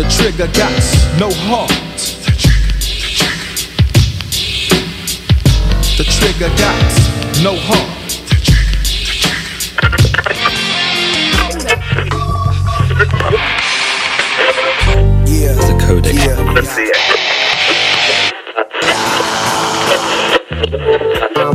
The trigger got no heart. The trigger got no heart. Yeah. The codec. Yeah. Let's see it.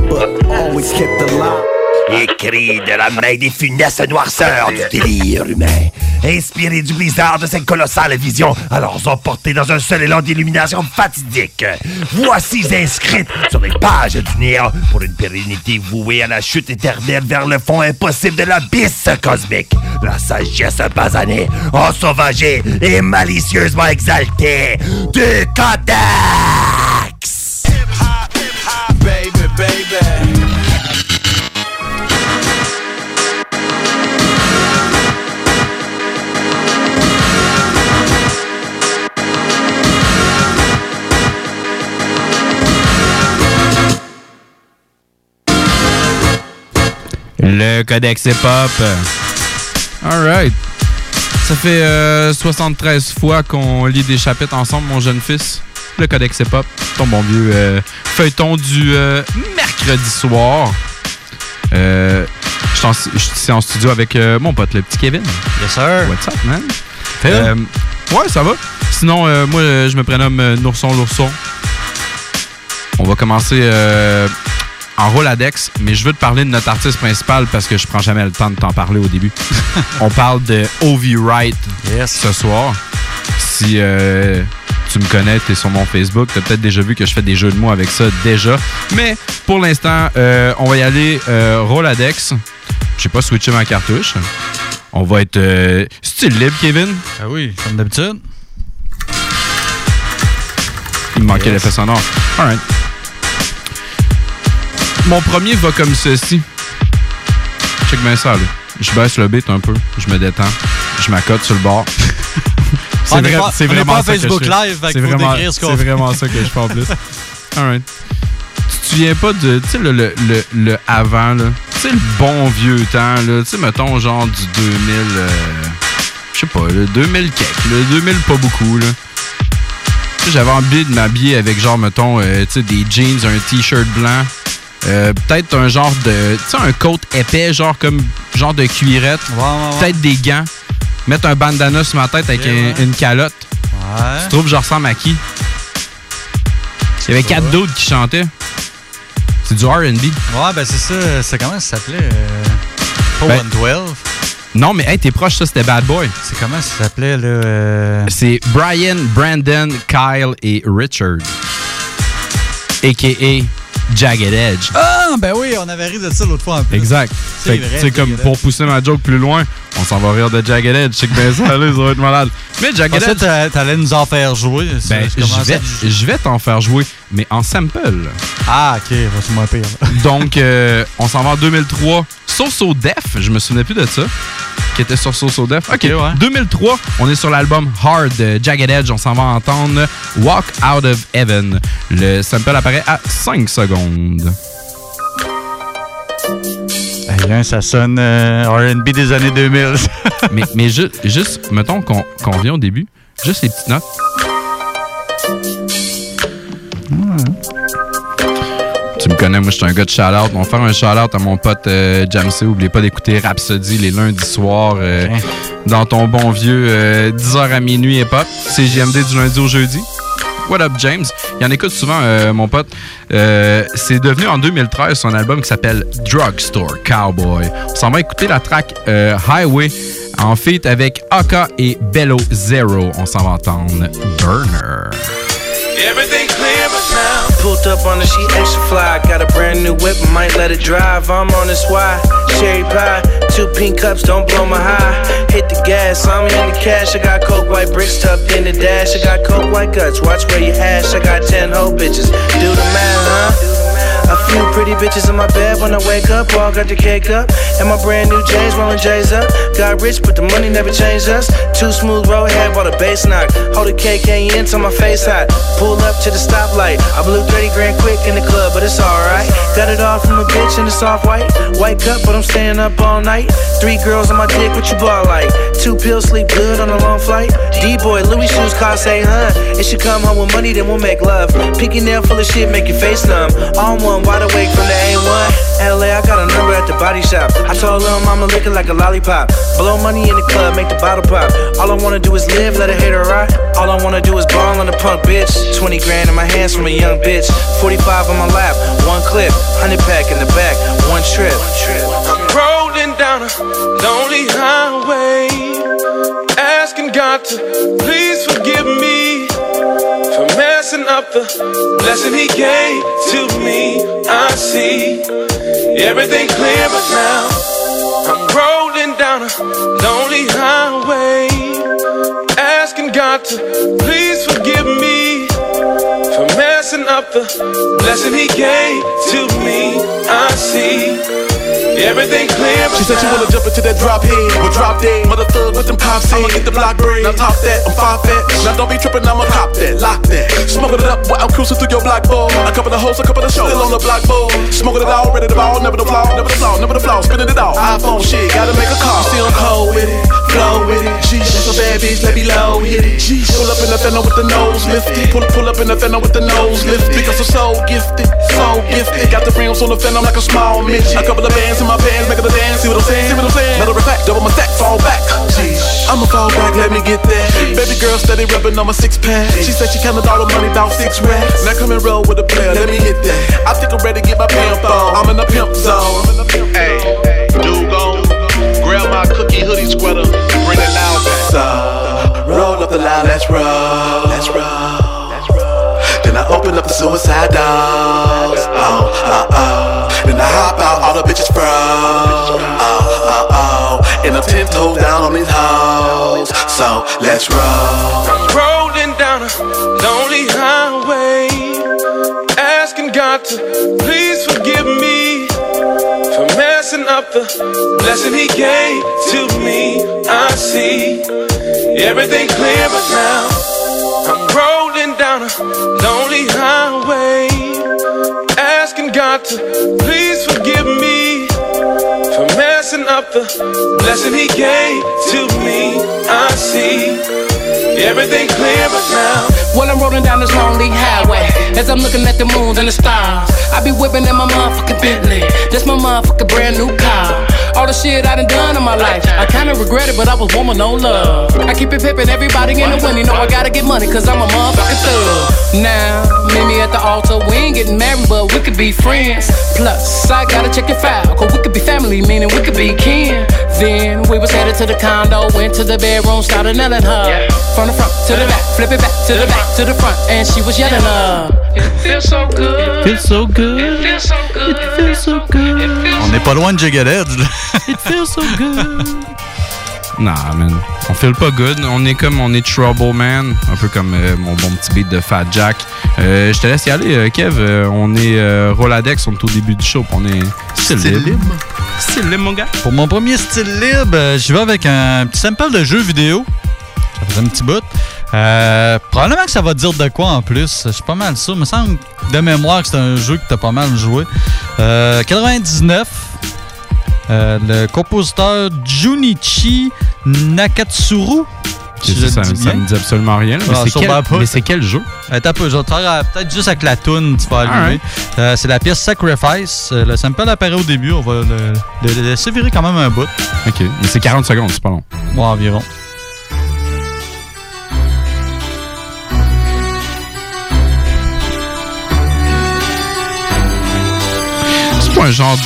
But always kept the lie. Les cris de la main des funestes noirceurs du délire humain, inspirés du blizzard de cette colossale vision, alors emportés dans un seul élan d'illumination fatidique. Voici inscrites sur les pages du néant pour une pérennité vouée à la chute éternelle vers le fond impossible de l'abysse cosmique. La sagesse basanée, ensauvagée et malicieusement exaltée du Codex! Baby, baby. Le Codex Hip-Hop. Alright. Ça fait euh, 73 fois qu'on lit des chapitres ensemble, mon jeune fils. Le Codex Hip-Hop. Ton bon vieux euh, feuilleton du euh, mercredi soir. Euh, je suis en- en studio avec euh, mon pote, le petit Kevin. Yes, sir. What's up, man? Euh, ouais, ça va. Sinon, euh, moi, euh, je me prénomme euh, Nourson Lourson. On va commencer euh, en Roladex, mais je veux te parler de notre artiste principal parce que je prends jamais le temps de t'en parler au début. On parle de Ovi Wright Yes. ce soir. Si euh, tu me connais, tu es sur mon Facebook, tu as peut-être déjà vu que je fais des jeux de mots avec ça déjà. Mais pour l'instant, euh, on va y aller euh, Roladex. Je sais pas switcher ma cartouche. On va être euh, style libre, Kevin. Ah oui, comme d'habitude. Il me manquait Yes. l'effet sonore. Alright. Mon premier va comme ceci. Check bien ça, là. Je baisse le beat un peu, je me détends, je m'accote sur le bord. Vrai- c'est vraiment pas ça que je fais. Live, C'est vraiment, c'est ça que je fais en plus. Alright. Tu te souviens pas de, tu sais, le, le, le, le avant, là? Tu sais, le bon vieux temps, là? Tu sais, mettons, genre du 2000, euh, je sais pas, le 2000 quelque, le 2000 pas beaucoup, là. J'avais envie de m'habiller avec, genre, mettons, euh, tu sais, des jeans, un t-shirt blanc. Euh, peut-être un genre de. Tu sais, un coat épais, genre comme. Genre de cuirette. Ouais, ouais. Peut-être des gants. Mettre un bandana sur ma tête avec un- une calotte. Ouais. Tu trouves que je ressemble à qui? Il y avait quatre d'autres qui chantaient. C'est du RB. Ouais, ben c'est ça. C'est comment ça s'appelait? Euh, Ben- 112. Non, mais hey, t'es proche, ça, c'était Bad Boy. C'est comment ça s'appelait, là? euh, C'est Brian, Brandon, Kyle et Richard. A.K.A. Jagged Edge. Ah, ben oui, on avait ri de ça l'autre fois un peu. Exact. C'est vrai, comme pour pousser ma joke plus loin, on s'en va rire de Jagged Edge. Je sais que ben ça, là, ça va être malade. Mais Jagged Edge, t'a- t'allais nous en faire jouer. ben, je vais, vais t'en faire jouer, mais en sample. Ah, ok, c'est moins pire. Donc, euh, on s'en va en 2003. So Def, je me souvenais plus de ça. Qui était sur So Def. OK, ouais. 2003, on est sur l'album Hard de Jagged Edge. On s'en va entendre Walk Out of Heaven. Le sample apparaît à 5 secondes. Là, ça sonne euh, RB des années 2000. mais mais ju- juste, mettons qu'on qu'on revient au début. Juste les petites notes. Tu me connais, moi je suis un gars de shout-out. On va faire un shout-out à mon pote euh, Jamsey. Oubliez pas d'écouter Rhapsody les lundis soirs euh, Ok. dans ton bon vieux euh, 10h à minuit et pop. C'est JMD du lundi au jeudi. What up, James? Il en écoute souvent, euh, mon pote. Euh, c'est devenu en 2013 son album qui s'appelle Drugstore Cowboy. On s'en va écouter la track euh, Highway en feat avec Aka et Bello Zero. On s'en va entendre Burner. Everything Pulled up on the sheet extra fly. Got a brand new whip, might let it drive. I'm on this why. Cherry pie, two pink cups, don't blow my high. Hit the gas, I'm in the cash. I got coke white bricks tucked in the dash. I got coke white guts, watch where you ash. I got ten whole bitches. Do the math, huh? A few pretty bitches in my bed when I wake up. All got the cake up. And my brand new J's rolling J's up. Got rich, but the money never changed us. Too smooth road head while the bass knock. Hold the in till my face hot. Pull up to the stoplight. I blew 30 grand quick in the club, but it's alright. Got it all from a bitch in the soft white. White cup, but I'm staying up all night. Three girls on my dick, what you ball like? Two pills, sleep good on a long flight. D-boy, Louis shoes cost 800. If she come home with money, then we'll make love. Pinky nail full of shit, make your face numb. All one, wide awake from the A1. LA, I got a number at the body shop. I told little mama licking like a lollipop. Blow money in the club, make the bottle pop. All I wanna do is live, let a hater rot. All I wanna do is ball on the punk bitch. 20 grand in my hands from a young bitch. 45 on my lap, one clip. 100 pack in the back, one trip. I'm rolling down a lonely highway, asking God to please forgive me for messing up the blessing He gave to me. I see everything clear, but now I'm rolling down a lonely highway, asking God to please forgive me for messing up the blessing He gave to me. I see everything clear. She said she wanna jump into that drop head, but drop dead. Mother thug with them cops I'ma get the block bread. Now top that, I'm five fat. Now don't be tripping, I'ma cop that, lock that. Smoking it up while I'm cruising through your block ball. A couple of hoes, a couple of shows, still on the block ball. Smoking it all, ready to ball, never the flaw, never the flaw, never the flaw. Spinning it all. iPhone shit, gotta make a call. Still cold with it, flow with it. That's a bad bitch, let me low hit it. Sheesh, pull up in the fender with the nose lifted. Pull pull up in the fender with the nose lifted. Because I'm so gifted, so gifted. Got the rims on the fender, like a small midget. A couple of bands in my pants, making a dance. See what I'm saying? See what I'm saying? Matter of fact, double my stack, fall back. Sheesh, I'ma fall back, let me get that. Baby girl steady rubbing on my six pack. She said she counted all the money, about six racks. Now come and roll with a player, let me hit that. I think I'm ready to get my pimp on. I'm in the pimp zone. Hey, dude, go grab my cookie hoodie sweater, bring it loud back. So, roll up the line, let's roll. Let's roll. Then I open up the suicide doors. Oh, oh, oh. Then I hop out, all the bitches froze. Oh, oh, oh. And I'm ten toes down on these hoes. So, let's roll. Rolling down a lonely highway, asking God to please forgive me for messing up the blessing He gave to me. I see everything clear, but now I'm rolling God to please forgive me for messing up the blessing He gave to me. I see everything clear, but now. While I'm rolling down this lonely highway, as I'm looking at the moon and the stars, I be whipping in my motherfucking Bentley. That's my motherfucking brand new car. All the shit I done done in my life, I kinda regret it, but I was woman no love. I keep it pimpin', everybody in the wind, you know I gotta get money, cause I'm a motherfucking thug. Now, meet me at the altar, we ain't getting married, but we could be friends. Plus, I gotta check your file, cause we could be family, meaning we could be kin. Then we was headed to the condo, went to the bedroom, started nailing her. From the front to the back, flip it back to the back to the front, and she was yelling up. It feels so good. Feels so good. It feels so good. It feels so good. On n'est pas loin de Jughead, là. It feels so good. Nah, man. On feel pas good. On est comme, on est trouble, man. Un peu comme euh, mon bon petit beat de Fat Jack. Euh, je te laisse y aller, euh, Kev. Euh, on est euh, Roladex, on est au début du show. On est style Style libre. libre. Style libre, mon gars. Pour mon premier style libre, j'y vais avec un petit sample de jeu vidéo. Ça faisait un petit bout. Euh, probablement que ça va te dire de quoi en plus. Je suis pas mal sûr. Il me semble de mémoire que c'est un jeu que t'as pas mal joué. Euh, 99. euh, le compositeur Junichi Nakatsuru. si je ça, ça me dit absolument rien. là. Ah, Mais c'est quel, mais c'est quel jeu? Un peu, je vais te faire euh, peut-être juste avec la toune, tu vas allumer. Alright. Euh, c'est la pièce Sacrifice. Euh, le sample apparaît au début, on va le, le- le laisser virer quand même un bout. OK. Mais c'est 40 secondes, c'est pas long. Bon, environ. Un genre...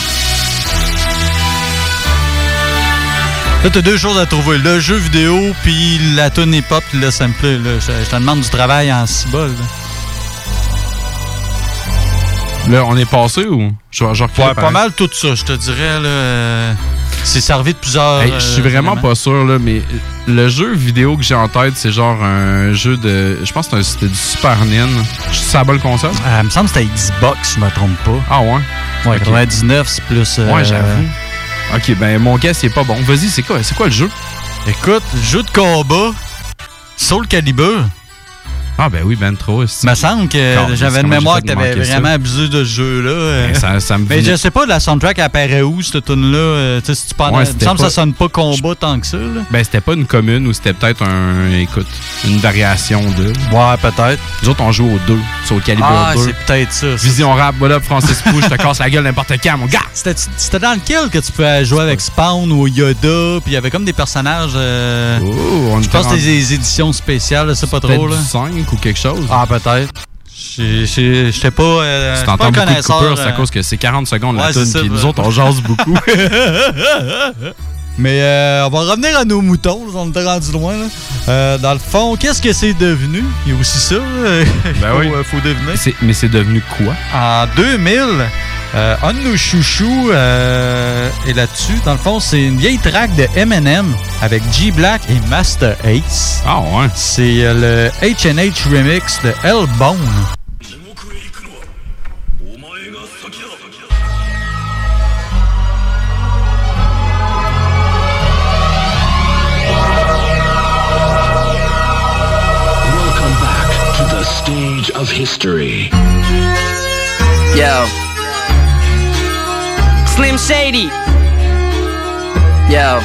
Là, t'as deux choses à trouver. Le jeu vidéo, puis la tune hip-hop, puis le sample. Là. Je, je te demande du travail en cibole. Là, on est passé ou? Genre, genre Ouais, pas mal tout ça, je te dirais. là. Euh, C'est servi de plusieurs. Hey, je suis euh, vraiment éléments. pas sûr, là, mais le jeu vidéo que j'ai en tête, c'est genre un jeu de. Je pense que c'était du Super NES. C'est la bonne console? Ah, il me semble que c'était Xbox, je me trompe pas. Ah ouais? Ouais, Ok. 99, c'est plus. euh, Ouais, j'avoue. Ok, ben mon gars, c'est pas bon. Vas-y, c'est quoi, c'est quoi le jeu? Écoute, jeu de combat, Soul Calibur. Ah, ben oui, ben trop. aussi. me semble que j'avais une mémoire que t'avais ça? vraiment abusé de ce jeu-là. euh. Ben, ça- ça me Mais venait- je sais pas, la soundtrack apparaît où, cette tune-là? euh, tu sais, si tu Ouais, il me semble que ça sonne pas combat tant que ça. Là. Ben, c'était pas une commune ou c'était peut-être un. Écoute, une variation de. Ouais, peut-être. Nous autres, on joue au 2, c'est au calibre Ah, 2. c'est peut-être ça. Vision rap, voilà, Francis Pou, je te casse la gueule n'importe quand, mon gars! C'était dans lequel que tu peux jouer avec Spawn ou Yoda, puis il y avait comme des personnages. euh, Oh, on je pense que rendu- c'était des éditions spéciales, sais pas trop. Là. du 5 ou quelque chose? Ah, peut-être. Je j'étais pas. Euh, Si t'entends beaucoup de coupures, c'est à euh, cause que c'est 40 secondes Ouais, la tune, puis bah. nous autres, on jase beaucoup. Mais euh, on va revenir à nos moutons, on était rendu loin. là. Euh, dans le fond, qu'est-ce que c'est devenu? Il y a aussi ça. Ben faut, oui. euh, faut deviner. Mais c'est devenu quoi? En 2000, euh, un de nos chouchous euh, est là-dessus. Dans le fond, c'est une vieille track de Eminem avec G Black et Master Ace. Ah ouais? C'est euh, le H&H remix de Hellbone. Welcome stage of history. Yo. Slim Shady. Yo.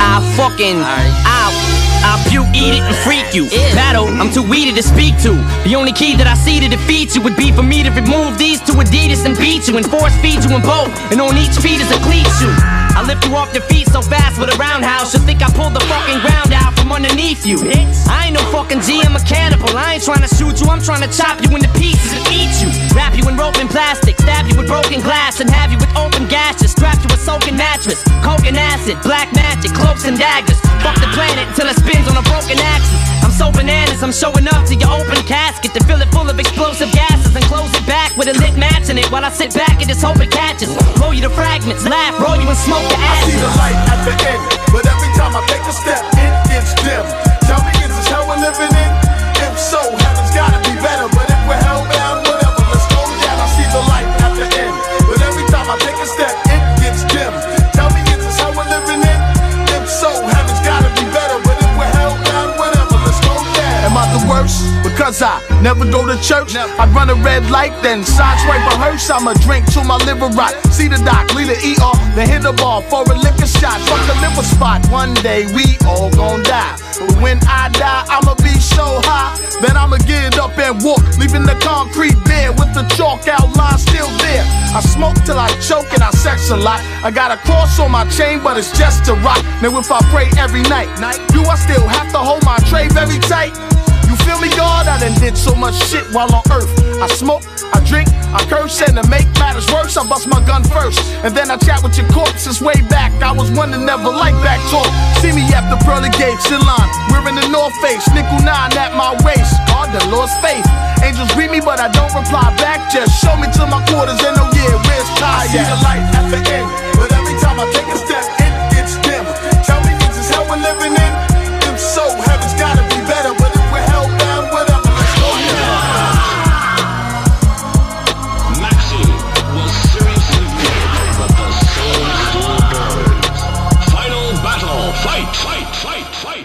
I fucking. I'll. I'll puke, eat it, and freak you. Battle, I'm too weedy to speak to. The only key that I see to defeat you would be for me to remove these two Adidas and beat you and force feed you in both. And on each feet is a cleat shoe. I lift you off your feet so fast with a roundhouse. You think I pulled the fucking ground out from underneath you. I ain't no fucking G, I'm a cannibal. I ain't trying to shoot you, I'm trying to chop you into pieces and eat you. Wrap you in rope and plastic, stab you with broken glass, and have you with open gashes. Strap you with soaking mattress, coke and acid, black magic, cloaks and daggers. Fuck the planet until it spins on a broken axis. I'm so bananas, I'm showing up to your open casket to fill it full of explosive gases and close it back with a lit match in it while I sit back and just hope it catches. Blow you to fragments, laugh, roll you and smoke the I see ashes. the light at the end, but every time I take a step, it gets dim. Tell me, is this hell we're living in? If so, heaven's gotta be better. Because I never go to church. I run a red light, then sideswipe a hearse. I'ma drink till my liver rot. See the doc, lead the ER, then hit the ball for a liquor shot. Fuck the liver spot. One day we all gon' die. But when I die, I'ma be so high that I'ma get up and walk, leaving the concrete bare with the chalk outline still there. I smoke till I choke and I sex a lot. I got a cross on my chain, but it's just a rock. Now if I pray every night, do I still have to hold my tray very tight? You feel me, God? I done did so much shit while on earth. I smoke, I drink, I curse, and to make matters worse, I bust my gun first. And then I chat with your corpses way back. I was one that never liked back talk. See me at the pearly gates in line, wearing the North Face, nickel nine at my waist. God the Lord's faith. Angels greet me, but I don't reply back. Just show me to my quarters and oh yeah, where's Ty? I see the light at the end, but every time I take a step, it gets dim. Tell me, is this hell we're living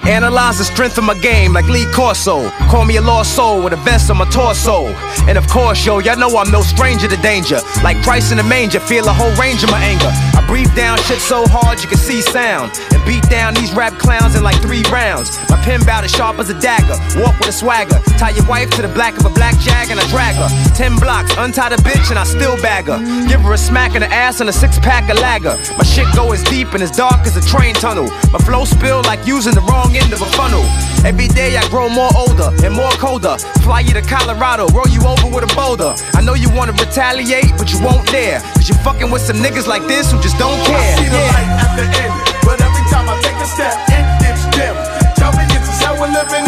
Analyze the strength of my game like Lee Corso. Call me a lost soul with a vest on my torso. And of course, yo, y'all know I'm no stranger to danger. Like Christ in the manger, feel a whole range of my anger. I breathe down shit so hard you can see sound. And beat down these rap clowns in like three rounds. My pen bout as sharp as a dagger. Walk with a swagger. Tie your wife to the black of a black jag and I drag her. Ten blocks, untie the bitch and I still bag her. Give her a smack in the ass and a six pack of lager. My shit go as deep and as dark as a train tunnel. My flow spill like using the wrong end of a funnel. Every day I grow more older and more colder. Fly you to Colorado, roll you over with a boulder. I know you wanna retaliate, but you won't dare. Cause you're fucking with some niggas like this who just don't care. I see the light at the end, but every time I take a step, it gets dim. Tell me, this how we're living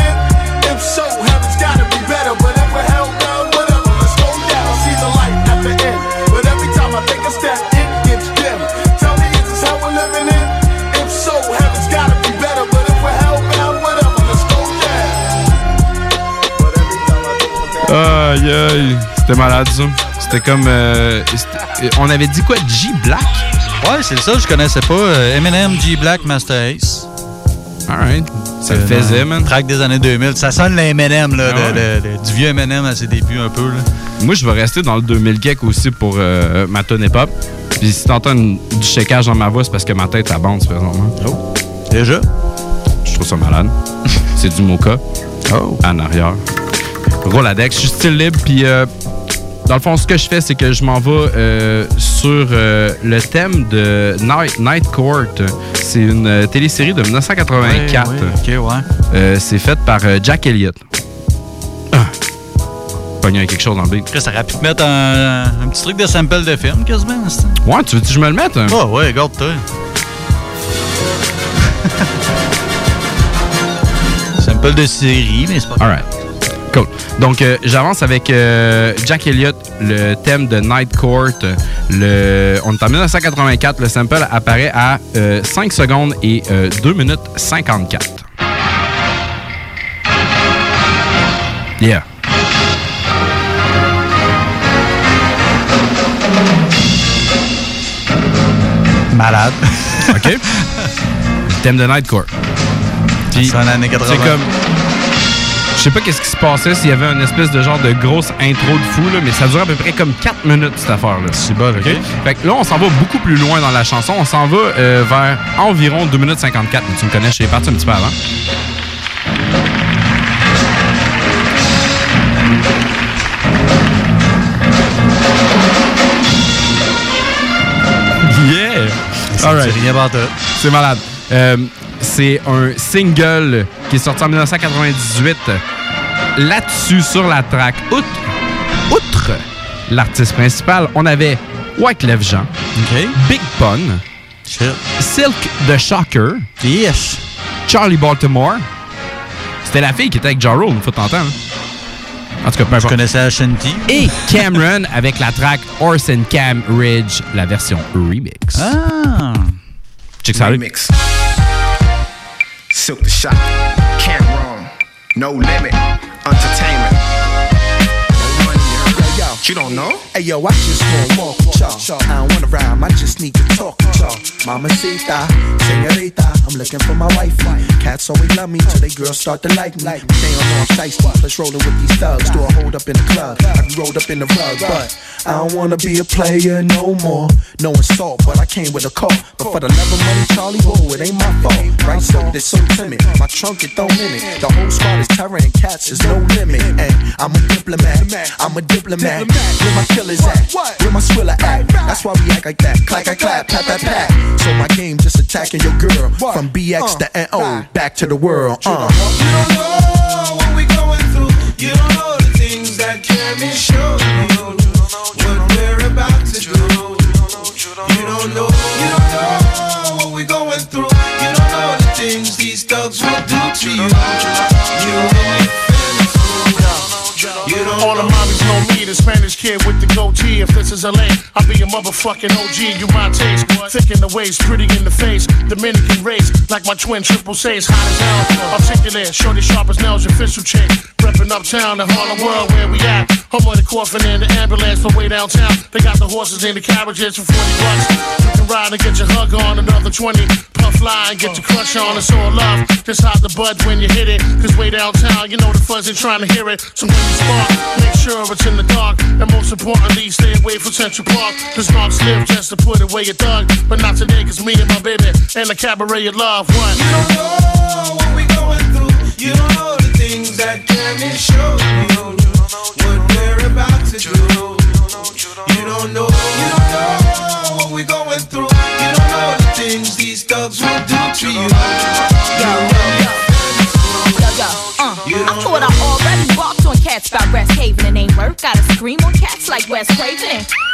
Aïe, aïe. C'était malade, ça. C'était comme. euh, c'était- on avait dit quoi? G Black? Ouais, c'est ça, je connaissais pas. euh, Eminem, G Black, Master Ace. Alright. Ça le faisait, man. Track des années 2000. Ça sonne le M&M, là, Ah ouais. du vieux M&M à ses débuts un peu. Là. Moi, je vais rester dans le 2000 cake aussi pour euh, ma tonne hip-hop. Puis si t'entends une- du checkage dans ma voix, c'est parce que ma tête, elle bande présentement. Oh. Déjà? Je trouve ça malade. c'est du mocha. Oh. En arrière. Roladex. Je suis style libre. Puis, euh, dans le fond, ce que je fais, c'est que je m'en vais euh, sur euh, le thème de Night, Night Court. C'est une télésérie de 1984. Ouais, ouais, ok, ouais. C'est fait par Jack Elliott. Ah. Pogné avec quelque chose dans le beat. Ça aurait pu te mettre un, un petit truc de sample de film, quasiment. Ouais, tu veux que je me le mette? hein? Oh, ouais, regarde-toi. sample de série, mais c'est pas Alright. Cool. Donc, euh, j'avance avec euh, Jack Elliott, le thème de Night Court. Le, on est en 1984. Le sample apparaît à euh, 5 secondes et euh, 2 minutes 54. Yeah. Malade. OK? Le thème de Night Court. Puis, C'est en années 80. C'est comme. Je sais pas qu'est-ce qui se passait, s'il y avait une espèce de genre de grosse intro de fou, là, mais ça dure à peu près comme 4 minutes, cette affaire-là. C'est bon, OK. Fait que là, on s'en va beaucoup plus loin dans la chanson. On s'en va euh, vers environ 2 minutes 54. Mais tu me connais, je suis parti un petit peu avant. Yeah! About it. C'est malade. Euh, c'est un single qui est sorti en 1998. Là-dessus, sur la track, outre, outre l'artiste principal, on avait Wyclef Jean, Big Pun, Silk the Shocker, yes. Charlie Baltimore. C'était la fille qui était avec Ja Rule, fois de temps en tout cas, peu Je importe. connaissais Ashanti? Et Cameron avec la track Horse and Cam Ridge, la version remix. Ah! Check ça. Remix. Silk the shot. Can't wrong. No limit. Entertainment. You don't know? Hey yo, I just wanna walk with y'all. I don't wanna rhyme, I just need to talk with y'all. Mamacita, senorita, I'm looking for my wife. Cats always love me till they girls start to like me. They don't know I'm rolling with these thugs. Do a hold up in the club, I be rolled up in the rug, but I don't wanna be a player no more. No insult, but I came with a call. But for the love of money, Charlie, whoa, it ain't my fault. Right, so they're so timid. My trunk it thrown in it. The whole squad is and cats is no limit. And I'm a diplomat, I'm a diplomat. Where my killers at? Where my swiller at? That's why we act like that. Clack, clack, clap, pat, pat, pat. So my game just attacking your girl. From BX to NO, back to the world. Uh. You don't know what we going through. You don't know the things that can be shown you. Don't know what we're about to do. You don't know. You don't know what we going through. You don't know the things these thugs will do to you. You really You don't All the mommies know me, the Spanish kid with the goatee. If this is LA, I'll be a motherfucking OG. You my taste, thick in the waist, pretty in the face. Dominican race, like my twin triple C's, hot as hell. Articulate, shorty sharp as nails, official chick. Reppin' uptown, the Harlem world where we at. Home of the coffin in the ambulance for way downtown. They got the horses in the carriages for 40 bucks. You can ride and get your hug on, another 20. Puff fly and get your crush on, it's all love. Just hide the bud when you hit it. Cause way downtown, you know the fuzz ain't trying to hear it. So when you spark, make sure it's in the dark. And most importantly, stay away from Central Park. Cause knocks live just to put away your thug. But not today, cause me and my baby and the cabaret of love. What? You don't know what we going through. You don't know the things that be shown you. What we're about to do. You don't know. You don't know what we going through. Things these thugs will do to you. Yo, yo, uh, I thought I already walked on cats about West Haven and ain't work. Gotta scream on cats like West Craven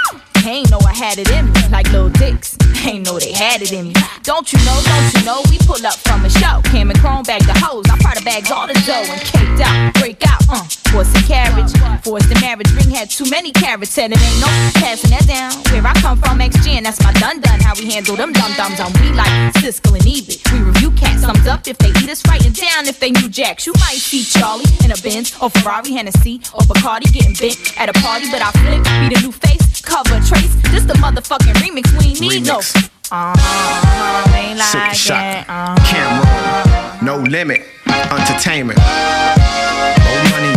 ain't know I had it in me like little dicks. Ain't know they had it in me. Don't you know? Don't you know? We pull up from a show. Cam and Chrome bag the hoes. I probably bags all the dough and caked out, break out. Uh, force a carriage, forced the marriage. Ring had too many carrots, said it ain't no passing that down. Where I come from, XG, and that's my dun dun. How we handle them dum dums on we like Siskel and Ebert. We review cats, thumbs up if they eat us right and down if they new jacks. You might see Charlie in a Benz or Ferrari, Hennessy or Bacardi getting bent at a party, but I flip, be the new face, cover trace. This the motherfucking remix. We ain't need no. Uh-huh, ain't Silk like shot. Uh-huh. Can't no limit, entertainment. More money,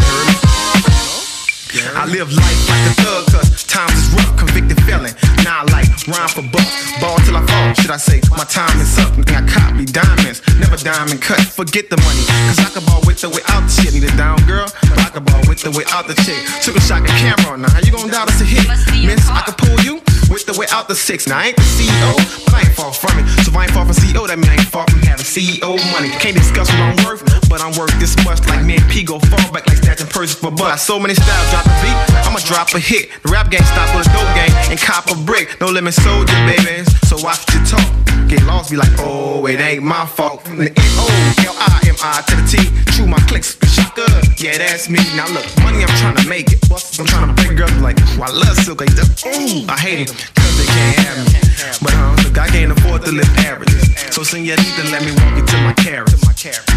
you? I live life like a thug, cause times is rough, convicted felon. Now I like rhyme for bucks, ball till I fall. Should I say my time is up? And I copy diamonds, never diamond cut. Forget the money, cause I can ball with or without the shit. Need a down girl, but I can ball with or without the chick. Took a shot at camera, now how you gonna doubt us a hit? Miss, I can pull you with the way out the six. Now I ain't the CEO, but I ain't far from it. So if I ain't far from CEO, that mean I ain't far from having CEO money. Can't discuss what I'm worth, but I'm worth this much. Like me and P go far back like stats and purses for butt. So many styles, drop a beat, I'ma drop a hit. The rap game stop with a dope game and cop a brick. No limit soldier, baby. So watch what you talk. Get lost, be like, oh, it ain't my fault. From the N-O-L-I-M-I to the T. True, my clicks, shaka. Yeah, that's me. Now look, money, I'm trying to make it. I'm trying to break girls like, oh, I love silk. Like. Ooh, I hate it, cause they can't have me. But uh, look, I can't afford to live average. So senorita, let me walk you to my carriage.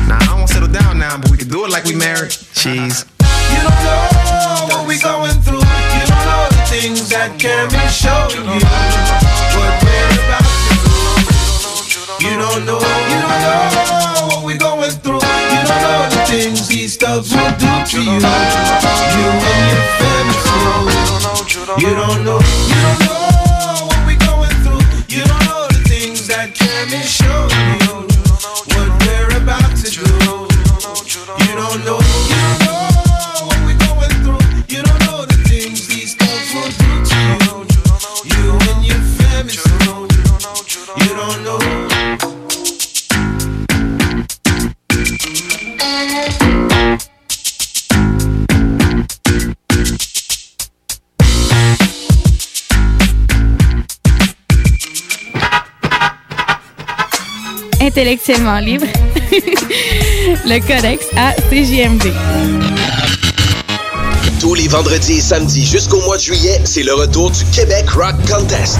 Now, I wanna settle down now, but we can do it like we married. Cheese. You don't know what we going through. You don't know the things that can be shown you. What we're about to do. You don't know, you don't know what we going through. You don't know the things these thugs will do to you. You and your family. You don't know, you don't know Intellectuellement libre. le codex à. Tous les vendredis et samedis jusqu'au mois de juillet, c'est le retour du Québec Rock Contest.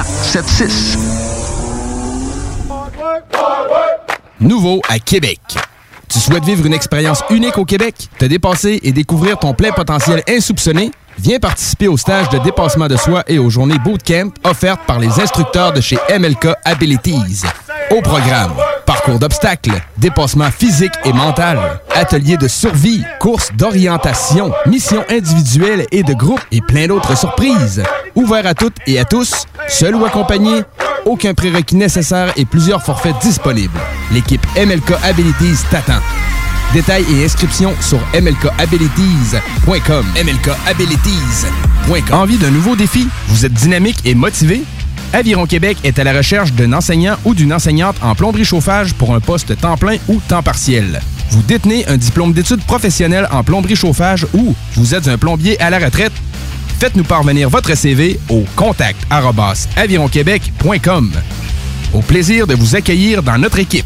681 4476. Nouveau à Québec. Tu souhaites vivre une expérience unique au Québec, te dépasser et découvrir ton plein potentiel insoupçonné? Viens participer au stage de dépassement de soi et aux journées bootcamp offertes par les instructeurs de chez MLK Abilities. Au programme, parcours d'obstacles, dépassement physique et mental, ateliers de survie, courses d'orientation, missions individuelles et de groupe et plein d'autres surprises. Ouvert à toutes et à tous, seul ou accompagné, aucun prérequis nécessaire et plusieurs forfaits disponibles. L'équipe MLK Abilities t'attend. Détails et inscriptions sur mlkabilities.com. mlkabilities.com. Envie d'un nouveau défi? Vous êtes dynamique et motivé? Aviron Québec est à la recherche d'un enseignant ou d'une enseignante en plomberie chauffage pour un poste temps plein ou temps partiel. Vous détenez un diplôme d'études professionnelles en plomberie chauffage ou vous êtes un plombier à la retraite? Faites-nous parvenir votre CV au contact avironquebec.com. Au plaisir de vous accueillir dans notre équipe.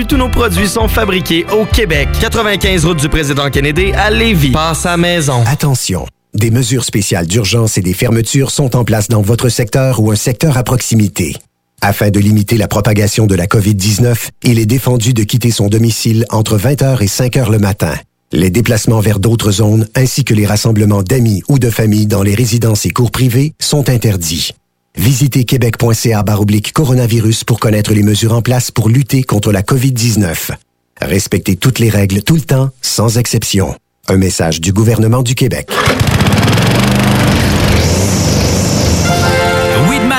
tous nos produits sont fabriqués au Québec. 95 route du président Kennedy à Lévis. Passe à maison. Attention. Des mesures spéciales d'urgence et des fermetures sont en place dans votre secteur ou un secteur à proximité. Afin de limiter la propagation de la COVID-19, il est défendu de quitter son domicile entre 20h et 5h le matin. Les déplacements vers d'autres zones ainsi que les rassemblements d'amis ou de familles dans les résidences et cours privés sont interdits. Visitez québec.ca baroblique coronavirus pour connaître les mesures en place pour lutter contre la COVID-19. Respectez toutes les règles tout le temps, sans exception. Un message du gouvernement du Québec.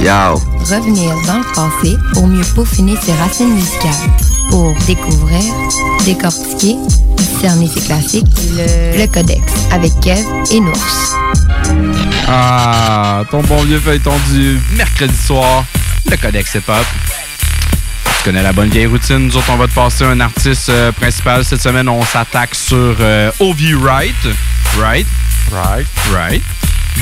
Yo. Revenir dans le passé pour mieux peaufiner ses racines musicales. Pour découvrir, décortiquer, discerner ses classiques. Le, le Codex avec Kev et Nours. Ah, ton bon vieux feuilleton du mercredi soir, le Codex Hip Hop. Tu connais la bonne vieille routine. Nous autres, on va te passer un artiste euh, principal. Cette semaine, on s'attaque sur euh, O.V. Wright. Right? Right. Right.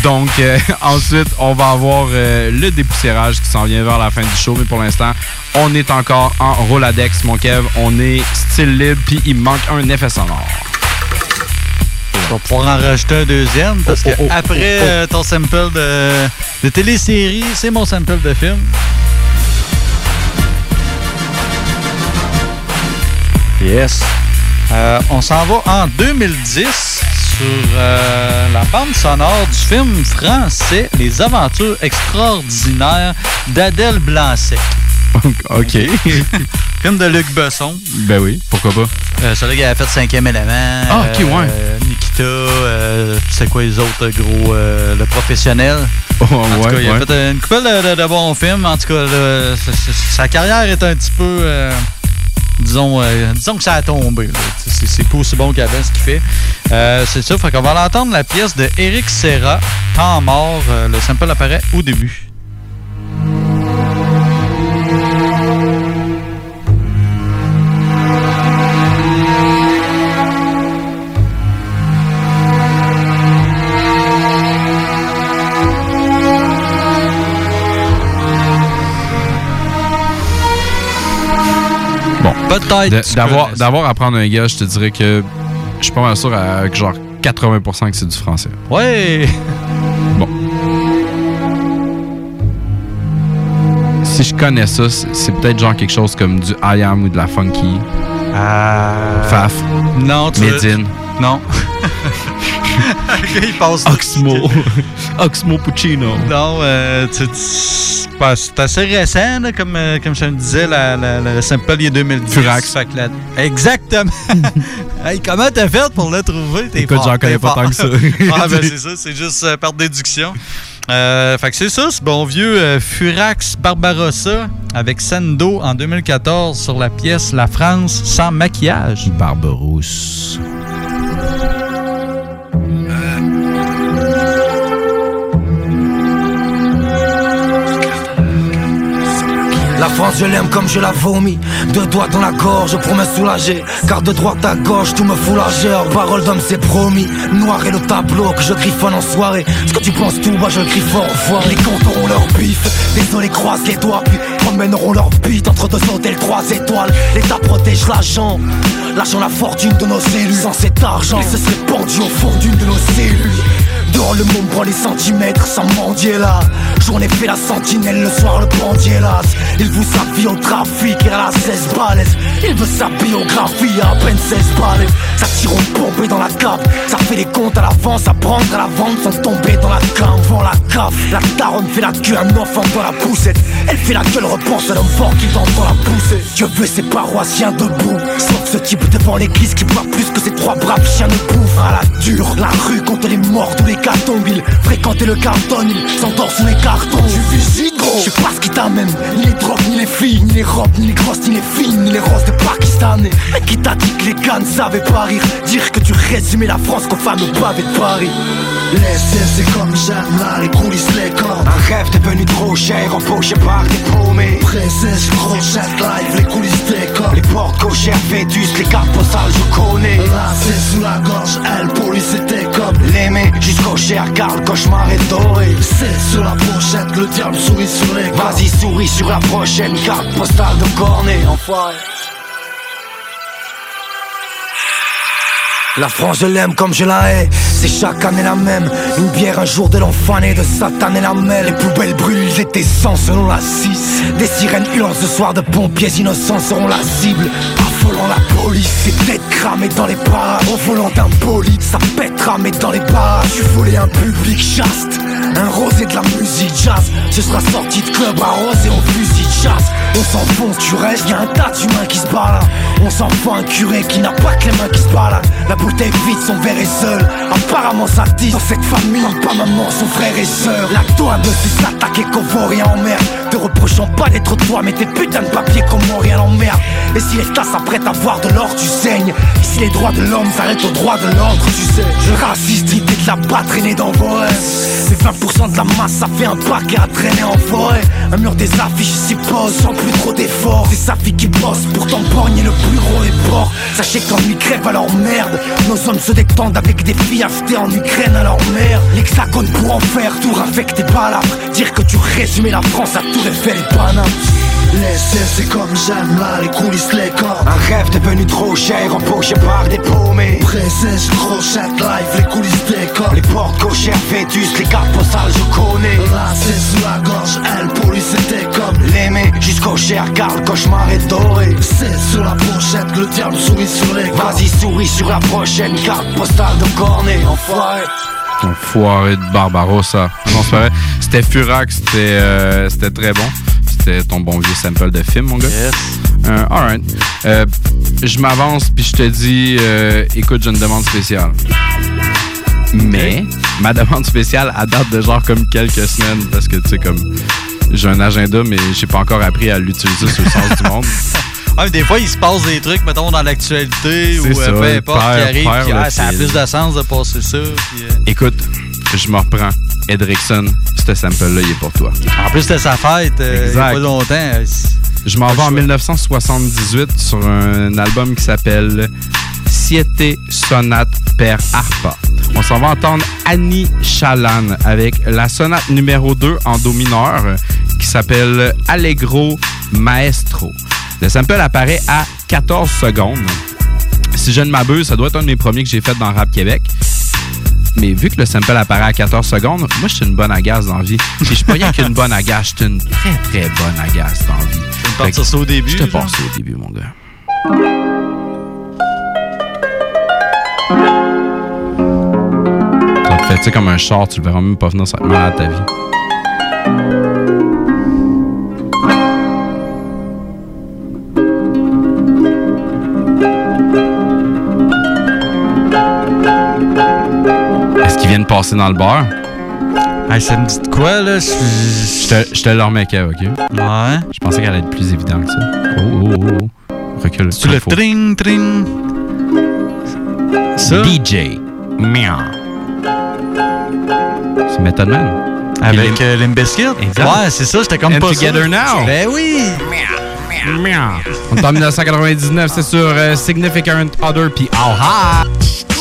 Donc, euh, ensuite, on va avoir euh, le dépoussiérage qui s'en vient vers la fin du show. Mais pour l'instant, on est encore en Roladex, mon Kev. On est style libre, puis il manque un effet sonore. On va pouvoir en rajouter un deuxième parce que oh, oh, après oh, oh. euh, ton sample de, de télésérie, c'est mon sample de film. Yes. Euh, on s'en va en 2010 sur euh, la bande sonore du film français Les Aventures extraordinaires d'Adèle Blanc-Sec. OK. film de Luc Besson. Ben oui, pourquoi pas? Euh, celui qui avait fait Cinquième élément. Ah, ok, ouais. euh, Nikita, euh, c'est quoi les autres gros. euh, le professionnel? Oh, en tout ouais, cas, il a ouais. fait une couple de, de- de bons films. En tout cas, sa carrière est un petit peu. Disons, euh, disons que ça a tombé. c'est pas aussi bon qu'avant ce qu'il fait. Euh, c'est ça, fait qu'on va l'entendre la pièce de Eric Serra, Temps mort. Euh, le sample apparaît au début. Peut-être. D'avoir d'avoir à prendre un gars, je te dirais que je suis pas mal sûr avec genre 80% que c'est du français. Ouais! Bon. Si je connais ça, c'est peut-être genre quelque chose comme du I Am ou de la Funky. Faf. Non, tu Medine. Non. il passe. Oxmo. Oxmo Puccino. Non, euh, c'est assez récent, là, comme, euh, comme je le disais, la, la, la- le sample il est 2010. Furax. Fait que la- Exactement. hey, comment t'as fait pour le trouver? T'es Écoute, j'en connais pas tant que ça. ah, ben c'est ça, c'est juste euh, par déduction. Euh, fait que c'est ça, ce bon vieux euh, Furax Barbarossa avec Sando en 2014 sur la pièce La France sans maquillage. Barberousse. La France je l'aime comme je la vomis. Deux doigts dans la gorge pour me soulager. Car de droite à gauche tout me fout la Parole d'homme c'est promis. Noir et le tableau que je griffonne en soirée. Ce que tu penses tout bas je le crie fort fort Les comptes auront leur bif. Désolé croise les doigts puis promèneront leur bite Entre deux hôtels trois étoiles. L'État protège l'agent. L'argent la fortune de nos cellules. Sans cet argent il se serait pendu au fond d'une de nos cellules Dehors le monde prend les centimètres sans mendier là. Journée fait la sentinelle, le soir le bandier là Il veut sa au trafic, il a la 16 balles Il veut sa biographie à peine 16 balles Ça tire au pompé dans la cape Ça fait les comptes à l'avance, ça prendre à la vente Sont tombés dans la cave, vend la cave. La daronne fait la queue, un enfant dans la poussette. Elle fait la gueule, repense à l'homme fort qui tente dans la poussée Dieu veut ses paroissiens debout. Sauf ce type devant l'église qui boit plus que ces trois braves chiens de bouffe. À la dure, la rue contre les morts, tous les l'hécatombe, il fréquentait le carton, il s'endort sous les cartons. Tu visites gros, je sais pas ce qui t'amène, ni les drogues, ni les filles, ni les robes, ni les grosses, ni les filles, ni les roses de Pakistanais. Mais qui t'a dit que les gars ne savaient pas rire, dire que tu résumais la France qu'au fameux pavé de Paris. Laissez, c'est comme j'aime là, les coulisses, les cordes. Un rêve devenu trop cher, empoché par des paumés. Princesse, crochette, live, les coulisses, des cordes. Les portes cochères, vétus, les cartes postales, je connais. Là, c'est sous la gorge, elle, police, c'était comme. L'aimer jusqu'au car le cauchemar est doré. C'est sur la pochette, le diable sourit sur les. Vas-y, souris sur la prochaine carte postale de cornet, enfoiré. La France je l'aime comme je la hais C'est chaque année la même Une bière un jour de l'enfant né de Satan et la mêle Les poubelles brûlent l'été sans selon la 6 Des sirènes hurlent ce soir de pompiers innocents seront la cible Affolant la police C'est tête cramée dans les parages Au volant d'un bolide Ça pète ramé dans les parages Tu voulais un public chaste. Un rosé de la musique jazz. Ce sera sorti de club arrosé au fusil de chasse. On s'enfonce, tu restes, y'a un tas d'humains qui se baladent. On s'en un curé qui n'a pas que les mains qui se baladent. La bouteille vide, son verre est seul. Apparemment ça dit dans cette famille Pas maman, son frère et sœur. La ne sait s'attaquer qu'au vaut rien en mer. Te reprochant pas d'être toi mais tes putains de papiers comment rien l'emmerde Et si l'État s'apprête à voir de l'or tu saignes. Si les droits de l'homme s'arrêtent aux droits de l'ordre tu sais. Je raciste, l'idée de la pas traîner dans vos C'est 20% de la masse ça fait un paquet à traîner en forêt. Un mur des affiches s'y pose sans plus trop d'efforts. C'est sa fille qui bosse pour t'emborgner le plus gros des ports Sachez qu'en crève leur merde Nos hommes se détendent avec des filles achetées en Ukraine à leur mère L'hexagone pour en faire tour avec tes balafres. Dire que tu résumais la France à tout et Paname Laissez, c'est comme j'aime là, les coulisses, les cordes. Un rêve devenu trop cher, empoché par des paumés. Princesse, crochette, live, les coulisses, des cordes. Les portes cochères, vétus, les cartes postales, je connais. Là, c'est sous la gorge, elle, police, c'était comme. L'aimer jusqu'au cher, car le cauchemar est doré. C'est sur la pochette, le diable sourit sur les cordes. Vas-y, souris sur la prochaine carte postale de cornet, enfoiré. Enfoiré de Barbarossa. Non, c'est pas vrai. C'était Furax, c'était euh, c'était très bon. C'était ton bon vieux sample de film, mon gars. Euh, alright. Euh, je m'avance, puis je te dis, euh, écoute, j'ai une demande spéciale. Mais, ma demande spéciale, à date de genre comme quelques semaines, parce que, tu sais, comme, j'ai un agenda, mais j'ai pas encore appris à l'utiliser sur le sens du monde. Ah, mais des fois, il se passe des trucs, mettons, dans l'actualité ou C'est ça, euh, peu importe qui perd- arrive. puis, le ah, ça a plus de sens de passer ça. puis, euh, Écoute, je me reprends. Edrickson, ce sample-là, il est pour toi. En plus, c'était sa fête euh, il y a pas longtemps. Je m'en vais en 1978 sur un album qui s'appelle Siete Sonate per Harpa. On s'en va entendre Annie Chalan avec la sonate numéro 2 en do mineur qui s'appelle Allegro Maestro. Le sample apparaît à 14 secondes. Si je ne m'abuse, ça doit être un des premiers que j'ai fait dans Rap Québec. Mais vu que le sample apparaît à 14 secondes, moi, je suis une bonne agace dans la vie. Puis je suis pas rien qu'une bonne agace, je suis une très, très bonne agace dans la vie. Tu veux partir ça au début, Je te passe ça au début, mon gars. Ça te fait, tu sais, comme un char, tu le verras même pas venir, ça te mal à ta vie. Viennent passer dans le bar? Hey, ça me dit de quoi, là? Je te, le remets, OK? Ouais. Je pensais qu'elle allait être plus évidente que ça. Oh, oh, oh, oh. Recule. Tu le tring, tring. Ça? DJ. Miam. C'est Method Man. Avec euh? Exact. Ouais, c'est ça, j'étais comme And pas Together. Now. Ben oui! Miam. On est en 1999, c'est sur euh, Significant Other puis. Who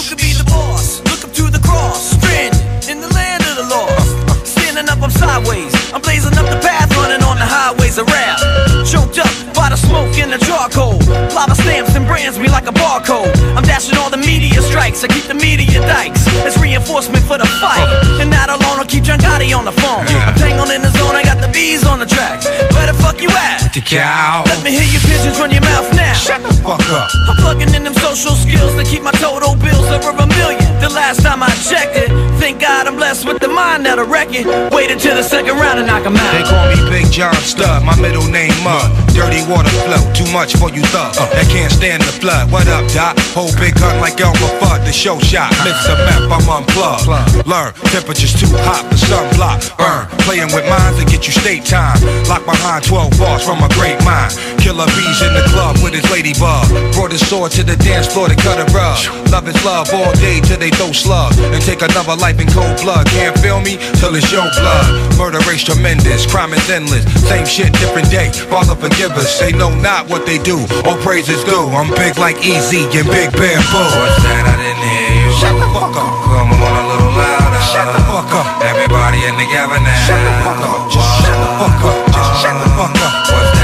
I'm sideways. I'm blazing up the path, running on the highways of rap. Choked up by the smoke and the charcoal. Lava stamps and brands me like a barcode. I'm dashing all the media strikes. I keep the media dikes. It's reinforcement for the fight. And not alone, keep John Gotti on the phone. I'm tangled in the zone, I got the bees on the track. Where the fuck you at? The cow. Let me hear your pigeons run your mouth now. Shut the fuck up. I'm plugging in them social skills to keep my total bills over a million. The last time I checked it, thank God I'm blessed with the mind that'll wreck it. Wait until the second round and knock They out. They call me Big John Stud, my middle name Mud. Dirty water flow, too much for you thugs uh. that can't stand the flood. What up, Doc? Whole big gun like Elmer Fudd. The show shot. Miss a map, I'm unplugged. Learn, temperature's too hot for sunblock. Burn, playing with minds to get you state time. Lock behind 12 bars from a great mind. Killer bees in the club with his ladybug. Brought his sword to the dance floor to cut a rug. Love is love all day till they throw slug. And take another life in cold blood. Can't feel me till it's your blood. Murder rate's tremendous, crime is endless. Same shit, different day. Father forgive us. They know not what they do. All praises due. I'm big like Easy and Big Bamboo. What's that? I didn't hear you. Shut the fuck up. Come on a little louder. Shut the fuck up. Everybody in together now. Shut the fuck up. Just shut the fuck up. Just shut the fuck up.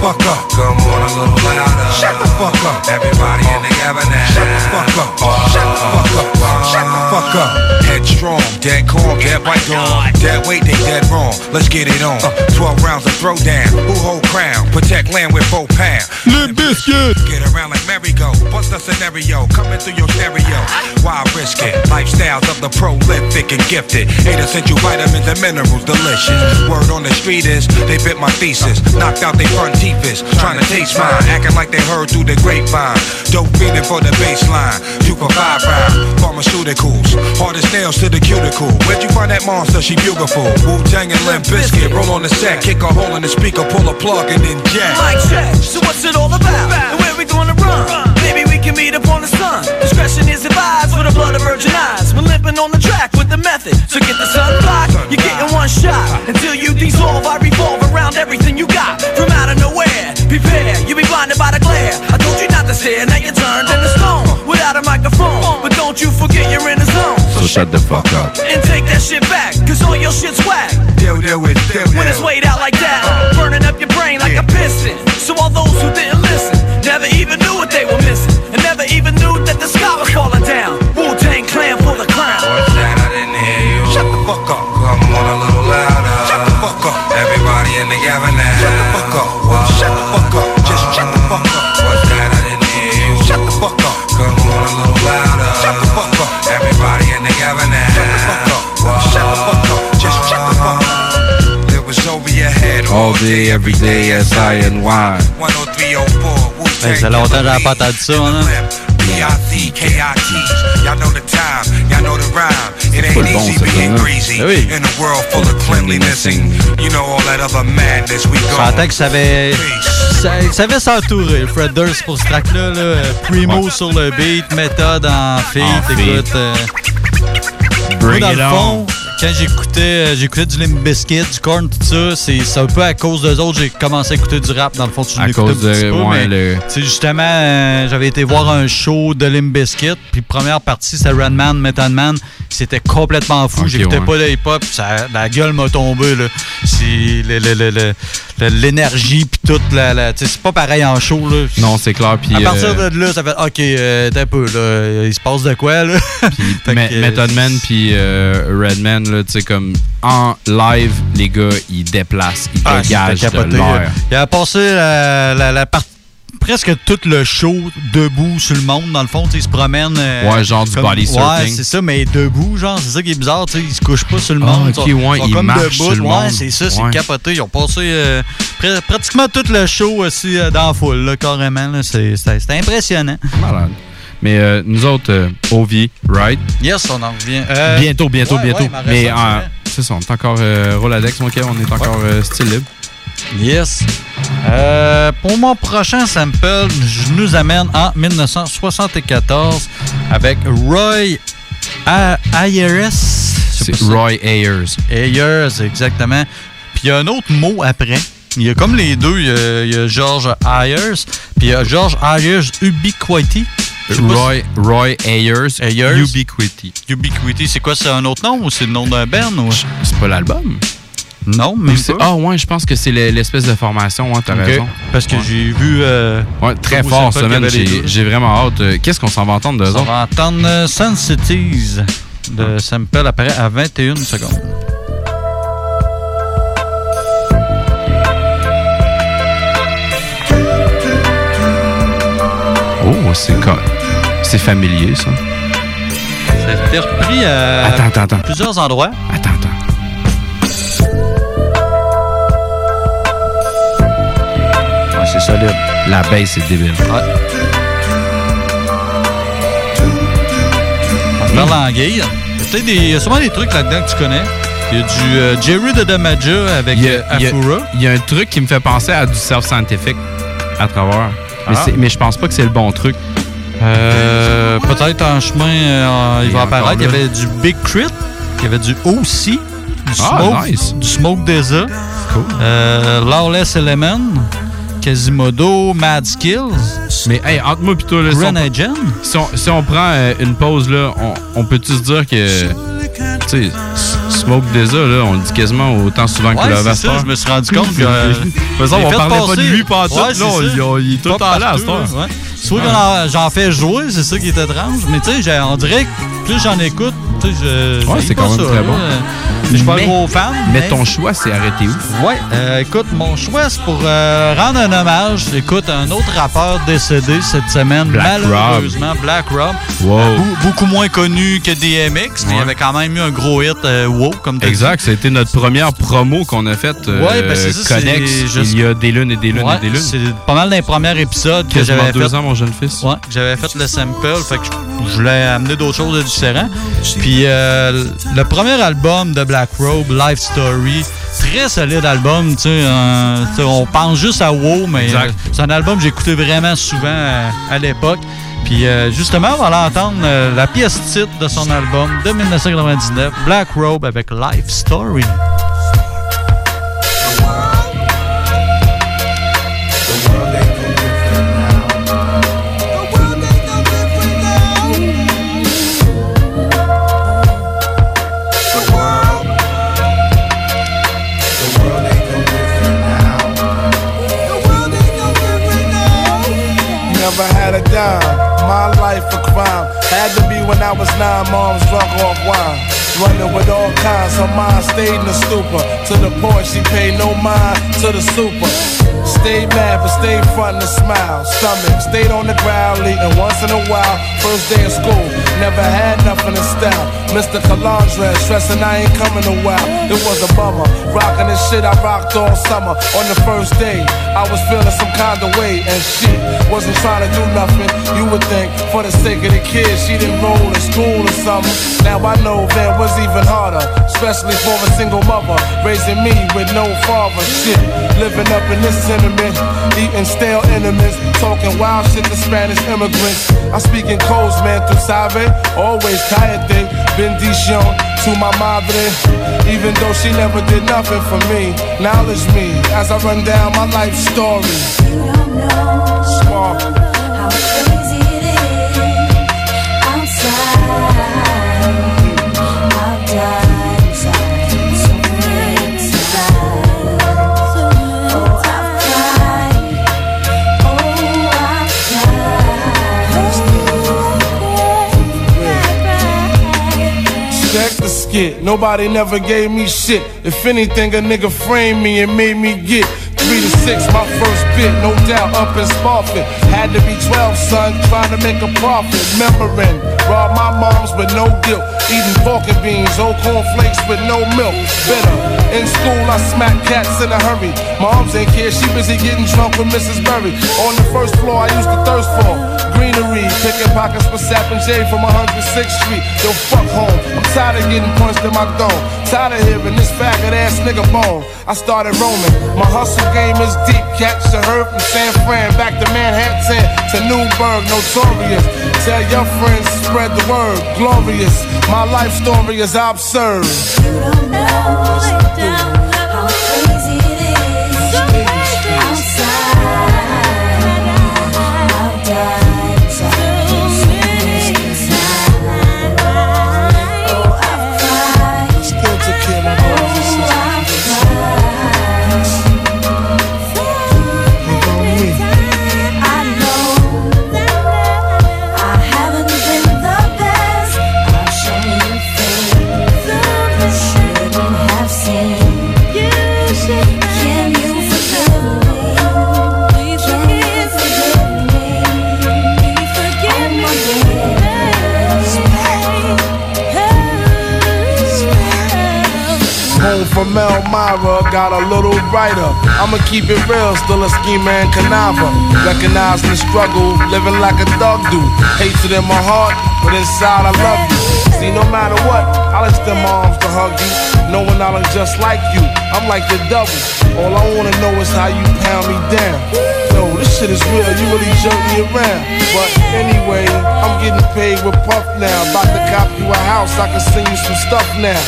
Fuck up. Come on a little louder. Shut the fuck up. Everybody in together now. Shut the fuck up. Shut the fuck up. Shut the fuck up. Headstrong, dead calm, dead by oh dawn. Dead weight, they dead wrong. Let's get it on. Uh. 12 rounds of throwdown. Who hold crown? Protect land with four pound. Limp biscuit. Get around like merry-go. Bust a scenario. Coming through your stereo. Why risk it? Lifestyles of the prolific and gifted. Eight essential vitamins and minerals, delicious. Word on the street is they bit my thesis. Knocked out they front teeth trying to taste mine. Acting like they heard through the grapevine. Dope feeling for the baseline. Two for five round. Pharmaceuticals. Hard as nails to the cuticle. Where'd you find that monster? She beautiful. Wu Tang and Limp Biscuit. Roll on the set. Kick a hole in the speaker. Pull a plug and then jack. Check. So what's it all about? Where we gonna run? Maybe we can meet up on the sun. Discretion is advised for the blood of virgin eyes. We're limping on the track with the method. So get the sun block. You're getting one shot. Until you dissolve, I revolve around everything you got. From out of nowhere. Prepare. You'll be blinded by the glare. I told you not to stare. Now you're turned into stone. Without a microphone. But don't you forget you're in the zone. So shut the fuck up. And take that shit back. Cause all your shit's whack. Deal, deal with, deal, When it's weighed out like that, burning up your brain like a piston. So all those who didn't listen never even knew what they were missing, and never even knew that the sky was falling down. Wu Tang Clan for the crown. What's that? I didn't hear you. Shut the fuck up. Come on a little louder. Shut the fuck up. Everybody in together now. Shut the fuck up. Shut the fuck up. Just shut the fuck up. What's that? I didn't hear you. Shut the fuck up. Come on a little louder. Shut the fuck up. Everybody in together now. Shut the fuck up. Shut the fuck up. Just shut the fuck up. It was over your head. All day, every day, S-I-N-Y. 10304. Ça fait longtemps que j'avais pas entendu ça, hein? B-I-C-K-I-T. Y'all know the time, y'all know the rhyme. It Full ain't bon, easy ça, being greasy Ben oui. in a world full of cleanliness and you know all that other madness we Je go. sentais que ça avait, ça, ça avait s'entourer. Fred Durst pour ce track-là. Là. Primo sur le beat, méthode en feat. Écoute, euh, moi, Bring dans it le on. Quand j'écoutais euh, j'écoutais du Limp Bizkit, du Korn, tout ça, c'est un peu à cause d'eux autres j'ai commencé à écouter du rap. Dans le fond, tu À l'écoutais cause un petit de- peu, ouais, mais, le- justement, euh, j'avais été voir un show de Limp Bizkit, puis première partie, c'est Redman, Method Man. C'était complètement fou. Ok, J'écoutais ouais. pas de hip-hop, la gueule m'a tombé. l'énergie, puis toute la. la- c'est pas pareil en show. Là. Non, c'est clair. Puis, à partir euh, de là, ça fait OK, euh, t'es un peu, là. Il se passe de quoi, là? Method Man puis euh, Là, sais, comme en live, les gars, ils déplacent, ils Ah, dégagent de l'air. là. Il a passé la, la, la part- presque tout le show debout sur le monde, dans le fond, tu sais, il se promène. euh, Ouais, genre du body Ouais, surfing. c'est ça, mais debout, genre, c'est ça qui est bizarre, tu sais, il se couche pas sur le Ah, monde. ils sont- ouais, ils sont comme debout. sur le ouais, c'est ça, c'est Ouais. capoté. Ils ont passé euh, pr- pratiquement tout le show aussi euh, dans la foule, là, carrément. c'était impressionnant. Malade. Mais euh, nous autres, euh, OV, right? Yes, on en revient. Euh, bientôt, bientôt, ouais, bientôt. ouais, ma Mais euh, c'est ça, on est encore euh, Roladex, mon on est encore euh, style libre. Yes. Pour mon prochain sample, je nous amène en 1974 avec Roy Ayers. C'est Roy Ayers. Ayers, exactement. Puis il y a un autre mot après. Il y a comme les deux. Il y a, il y a George Ayers, puis il y a George Ayers Ubiquity. Roy, Roy Ayers, Ayers? Ubiquity. Ubiquity, c'est quoi? C'est un autre nom ou c'est le nom d'un band? Ou... C'est pas l'album? Non, mais c'est- Ah ouais, je pense que c'est le- l'espèce de formation, ouais, t'as raison. Parce que Ouais. j'ai vu. euh, Ouais, très fort, semaine. J'ai vraiment hâte. Euh, Qu'est-ce qu'on s'en va entendre d'eux On va entendre euh, de Sample apparaît à 21 secondes. Oh, c'est co- c'est familier, ça. Ça a été repris à Attends, attends, attends. plusieurs endroits. Attends, attends. Ouais, c'est solide. La bass, c'est débile. Ouais. Tanguay. Il y a peut-être des, il y a sûrement des trucs là-dedans que tu connais. Il y a du euh, Jerry de Damaja avec Il euh, a, il y a- Afura. il y a un truc qui me fait penser à du self-scientific à travers. Mais, Ah. c'est- mais je pense pas que c'est le bon truc. Euh, peut-être en chemin, euh, il Et va apparaître. Il y là. avait du Big Crit, il y avait du OC, du Ah, Smoke, nice. du Smoke Deza, euh, Lawless Element, Quasimodo, Mad Skills. Mais hey, entre moi et toi, là, si on- si, on, si on prend euh, une pause, là, on, on peut-tu se dire que. Tu sais, Smoke Deza, là, on le dit quasiment autant souvent que le ça, je me suis rendu compte que. De toute façon, j'ai on parlait pas de passer- lui pas tout, Ouais, là, on- ça. il- est tout temps là, à cette heure. ouais. Soit j'en fais jouer, c'est ça qui est étrange. Mais tu sais, on dirait que plus j'en écoute, tu sais, je. Ouais, c'est pas quand même ça, très là. bon. Je suis pas un Mais- gros fan. Mais ton choix, c'est arrêté où? Ouais, euh, écoute, mon choix, c'est pour euh, rendre un hommage. Écoute, un autre rappeur décédé cette semaine, Black malheureusement, Black Rob. Wow. Euh, beaucoup moins connu que DMX, mais il Ouais. avait quand même eu un gros hit, euh, wow, comme tu Exact, ça a été notre première promo qu'on a faite. euh, Ouais, ben c'est ça, Connex, c'est juste- il y a des lunes et des lunes Ouais, et des lunes. C'est pas mal d'un premier épisode que Quasiment j'avais deux fait. ans, mon jeune fils. Ouais, que j'avais fait le sample, fait que je- je voulais amener d'autres choses Puis euh, le premier album de Black Robe, Life Story, très solide album, tu sais, euh, on pense juste à WoW, mais euh, c'est un album que j'écoutais vraiment souvent euh, à l'époque. Puis justement, on va aller entendre euh, la pièce titre de son album de 1999, Black Robe avec Life Story. When I was nine, mom's drunk off wine. Running with all kinds, her mind stayed in the stupor. To the point she paid no mind to the super. Stayed mad, but stayed front and smile. Stomach stayed on the ground, eating once in a while. First day of school, never had nothing to style. Mr. Calandre, stressing I ain't coming a while. It was a bummer, rocking the shit I rocked all summer. On the first day, I was feeling some kind of way, and she wasn't trying to do nothing. You would think, for the sake of the kids, she didn't roll to school or something. Now I know that was even harder, especially for a single mother raising me with no father. Shit, living up in this tenement, eating stale enemies, talking wild shit to Spanish immigrants. I speak in codes, man, through always cállate, bendición to my madre. Even though she never did nothing for me, knowledge me as I run down my life story. Small. Skit. Nobody never gave me shit. If anything, a nigga framed me and made me get. Three to six, my first bit, no doubt, up in Spofford. Had to be 12, son, trying to make a profit. Remembering, robbed my moms with no guilt. Eating pork and beans, old cornflakes with no milk. Bitter. In school, I smacked cats in a hurry. Moms ain't care, she busy getting drunk with Mrs. Murray. On the first floor, I used to thirst for greenery. Picking pockets for Sap and J from 106th Street. Yo, fuck home. I'm tired of getting punched in my dome. Tired of hearing this faggot ass nigga bone. I started roaming. My hustle game is deep. Catch a herd from San Fran back to Manhattan to Newburgh, notorious. Tell your friends, spread the word. Glorious. My life story is absurd. Still from Elmira got a little brighter. I'ma keep it real, still a schemer and conniver. Recognizing the struggle, living like a thug do. Hatred in my heart, but inside I love you. See, no matter what, I'll extend my arms to hug you. Knowing I look just like you, I'm like your double. All I wanna know is how you pound me down. Yo, this shit is real, you really jerk me around. But anyway, I'm getting paid with Puff now. About to cop you a house, I can send you some stuff now.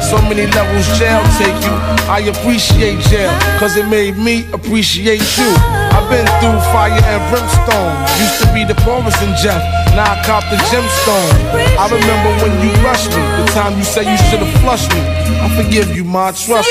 So many levels jail take you. I appreciate jail, cause it made me appreciate you. I've been through fire and brimstone. Used to be the poorest in Jeff, now I cop the gemstone. I remember when you rushed me, the time you said you should have flushed me. I forgive you, my trust.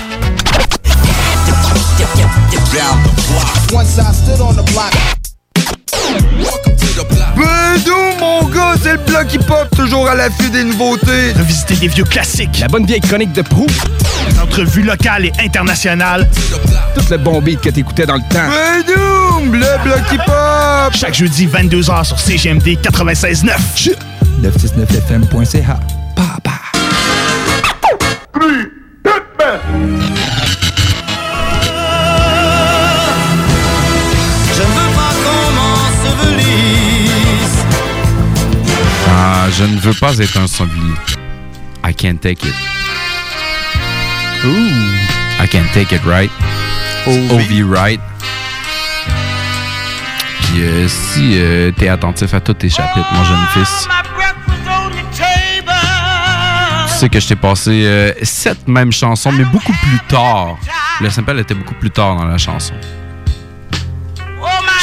Bedou, mon gars, c'est le bloc hip-hop, toujours à l'affût des nouveautés. Revisiter des vieux classiques. La bonne vieille chronique de Prou. Des entrevues locales et internationales. Tout le bon beat que t'écoutais dans le temps. Bedou, le bloc hip-hop? Chaque jeudi, 22h sur CGMD 96.9. 969fm.ca. Papa. Je ne veux pas être un sanglier. I can't take it. Ooh. I can't take it, right? OV, right? Puis euh, si euh, t'es attentif à tous tes chapitres, mon jeune fils, tu sais que je t'ai passé euh, cette même chanson, mais beaucoup plus tard. Le sample était beaucoup plus tard dans la chanson.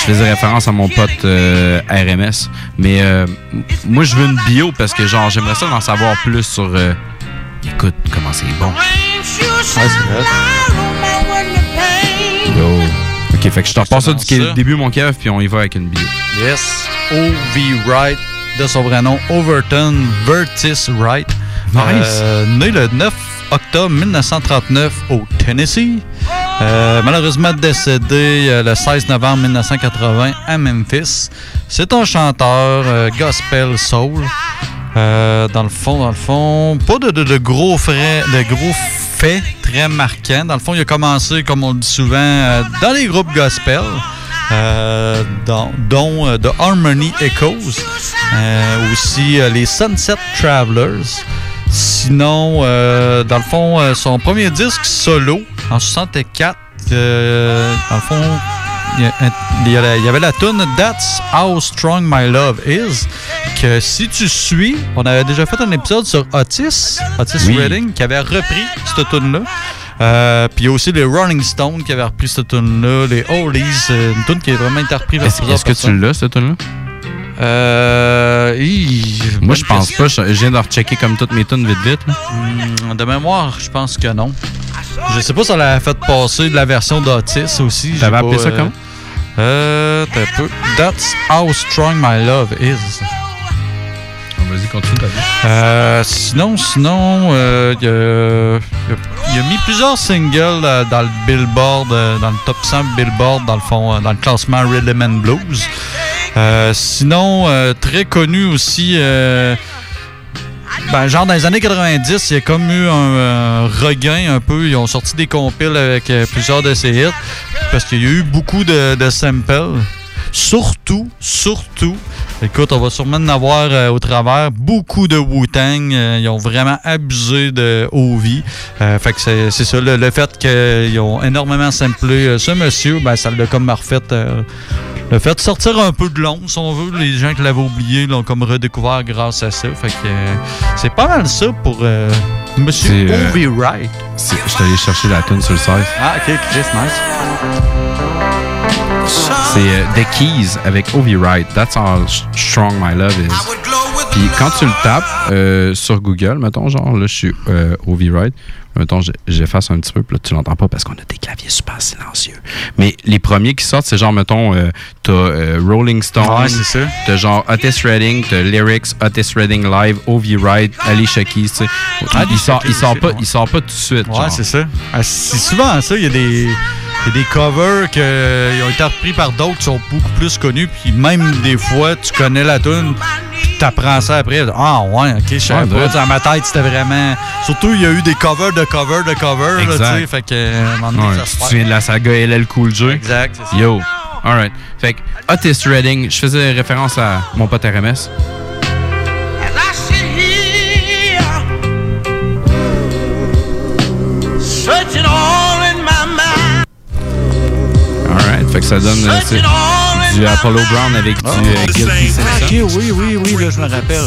Je faisais référence à mon pote euh, RMS. Mais euh, moi, je veux une bio parce que, genre, j'aimerais ça en savoir plus sur. euh, écoute, comment c'est bon. Yo. Ok, fait que je te repasse ça du début, mon cœur, puis on y va avec une bio. Yes. O.V. Wright, de son vrai nom, Overton Vertis Wright. Nice. Euh, né le 9 octobre 1939 au Tennessee. Euh, malheureusement décédé euh, le 16 novembre 1980 à Memphis. C'est un chanteur euh, gospel soul. Dans le fond, dans le fond, pas de, gros faits très marquants. Dans le fond, il a commencé, comme on le dit souvent, dans les groupes gospel, dont, The Harmony Echoes, aussi les Sunset Travelers. Sinon, euh, dans le fond, euh, son premier disque solo en 64, euh, dans le fond, il y, avait la tune That's How Strong My Love Is. Que si tu suis, on avait déjà fait un épisode sur Otis, Otis Oui. Redding, qui avait repris cette tune-là. Euh, puis il y a aussi les Rolling Stones qui avaient repris cette tune-là, les Oldies, euh, une tune qui est vraiment interprétée par Est-ce que tu l'as, cette tune-là? Euh. Moi, je pense pas. Je viens de rechecker comme toutes mes tunes vite vite. Hmm, de mémoire, je pense que non. Je sais pas si elle a fait passer de la version d'Otis aussi. T'avais pas, appelé ça euh, comment? Euh, t'as peu. That's how strong my love is. Vas-y, continue. Euh, sinon, sinon, euh, il a, il a- mis plusieurs singles euh, dans le Billboard, euh, dans le top 100 Billboard, dans le fond, euh, dans le classement Rhythm and Blues. Euh, sinon, euh, très connu aussi, euh, Ben, genre dans les années 90, il y a comme eu un euh, regain un peu. Ils ont sorti des compiles avec euh, plusieurs de ces hits parce qu'il y a eu beaucoup de samples. Surtout, surtout, écoute, on va sûrement en avoir euh, au travers beaucoup de Wu-Tang. euh, ils ont vraiment abusé de Ovi. Euh, fait que c'est c'est ça, le, le fait qu'ils ont énormément samplé euh, ce monsieur, ben, ça l'a comme refait. le fait de sortir un peu de l'ombre, si on veut, les gens qui l'avaient oublié l'ont comme redécouvert grâce à ça. Fait que c'est pas mal ça pour Monsieur Ovi Wright. Je suis allé chercher la tune sur le site. Ah, ok, Chris, nice. C'est euh, The Keys avec Ovi Wright. That's how strong my love is. Puis quand tu le tapes euh, sur Google, mettons, genre, là, je suis euh, Ovi Wright. Mettons, j'efface un petit peu, puis là, tu l'entends pas parce qu'on a des claviers super silencieux. Mais les premiers qui sortent, c'est genre, mettons, euh, t'as Rolling Stone. Ouais, c'est ça. T'as genre Otis Redding, t'as Lyrics, Otis Redding Live, Ovi Wright, Alicia Keys, tu sais. Ah, il, sort, il, pas, ouais. il sort pas tout de suite. Ouais, c'est ça. Ah, c'est souvent ça. Il y a des, a des covers qui ont été repris par d'autres qui sont beaucoup plus connus. Puis même des fois, tu connais la tune, puis t'apprends ça après. Ah ouais, ok, je savais pas. Dans ma tête, c'était vraiment. Surtout, il y a eu des covers de covers de covers. là, Exact. tu sais, fait que, euh, Ouais, ça se tu te souviens de la saga LL Cool J? Exact, c'est ça. Yo. Alright. Fait que Otis Redding, je faisais référence à mon pote RMS. Fait que ça donne euh, c'est du Apollo Brown avec du euh, Guilty Simpson. Ok, oui, oui, oui, là, je me rappelle.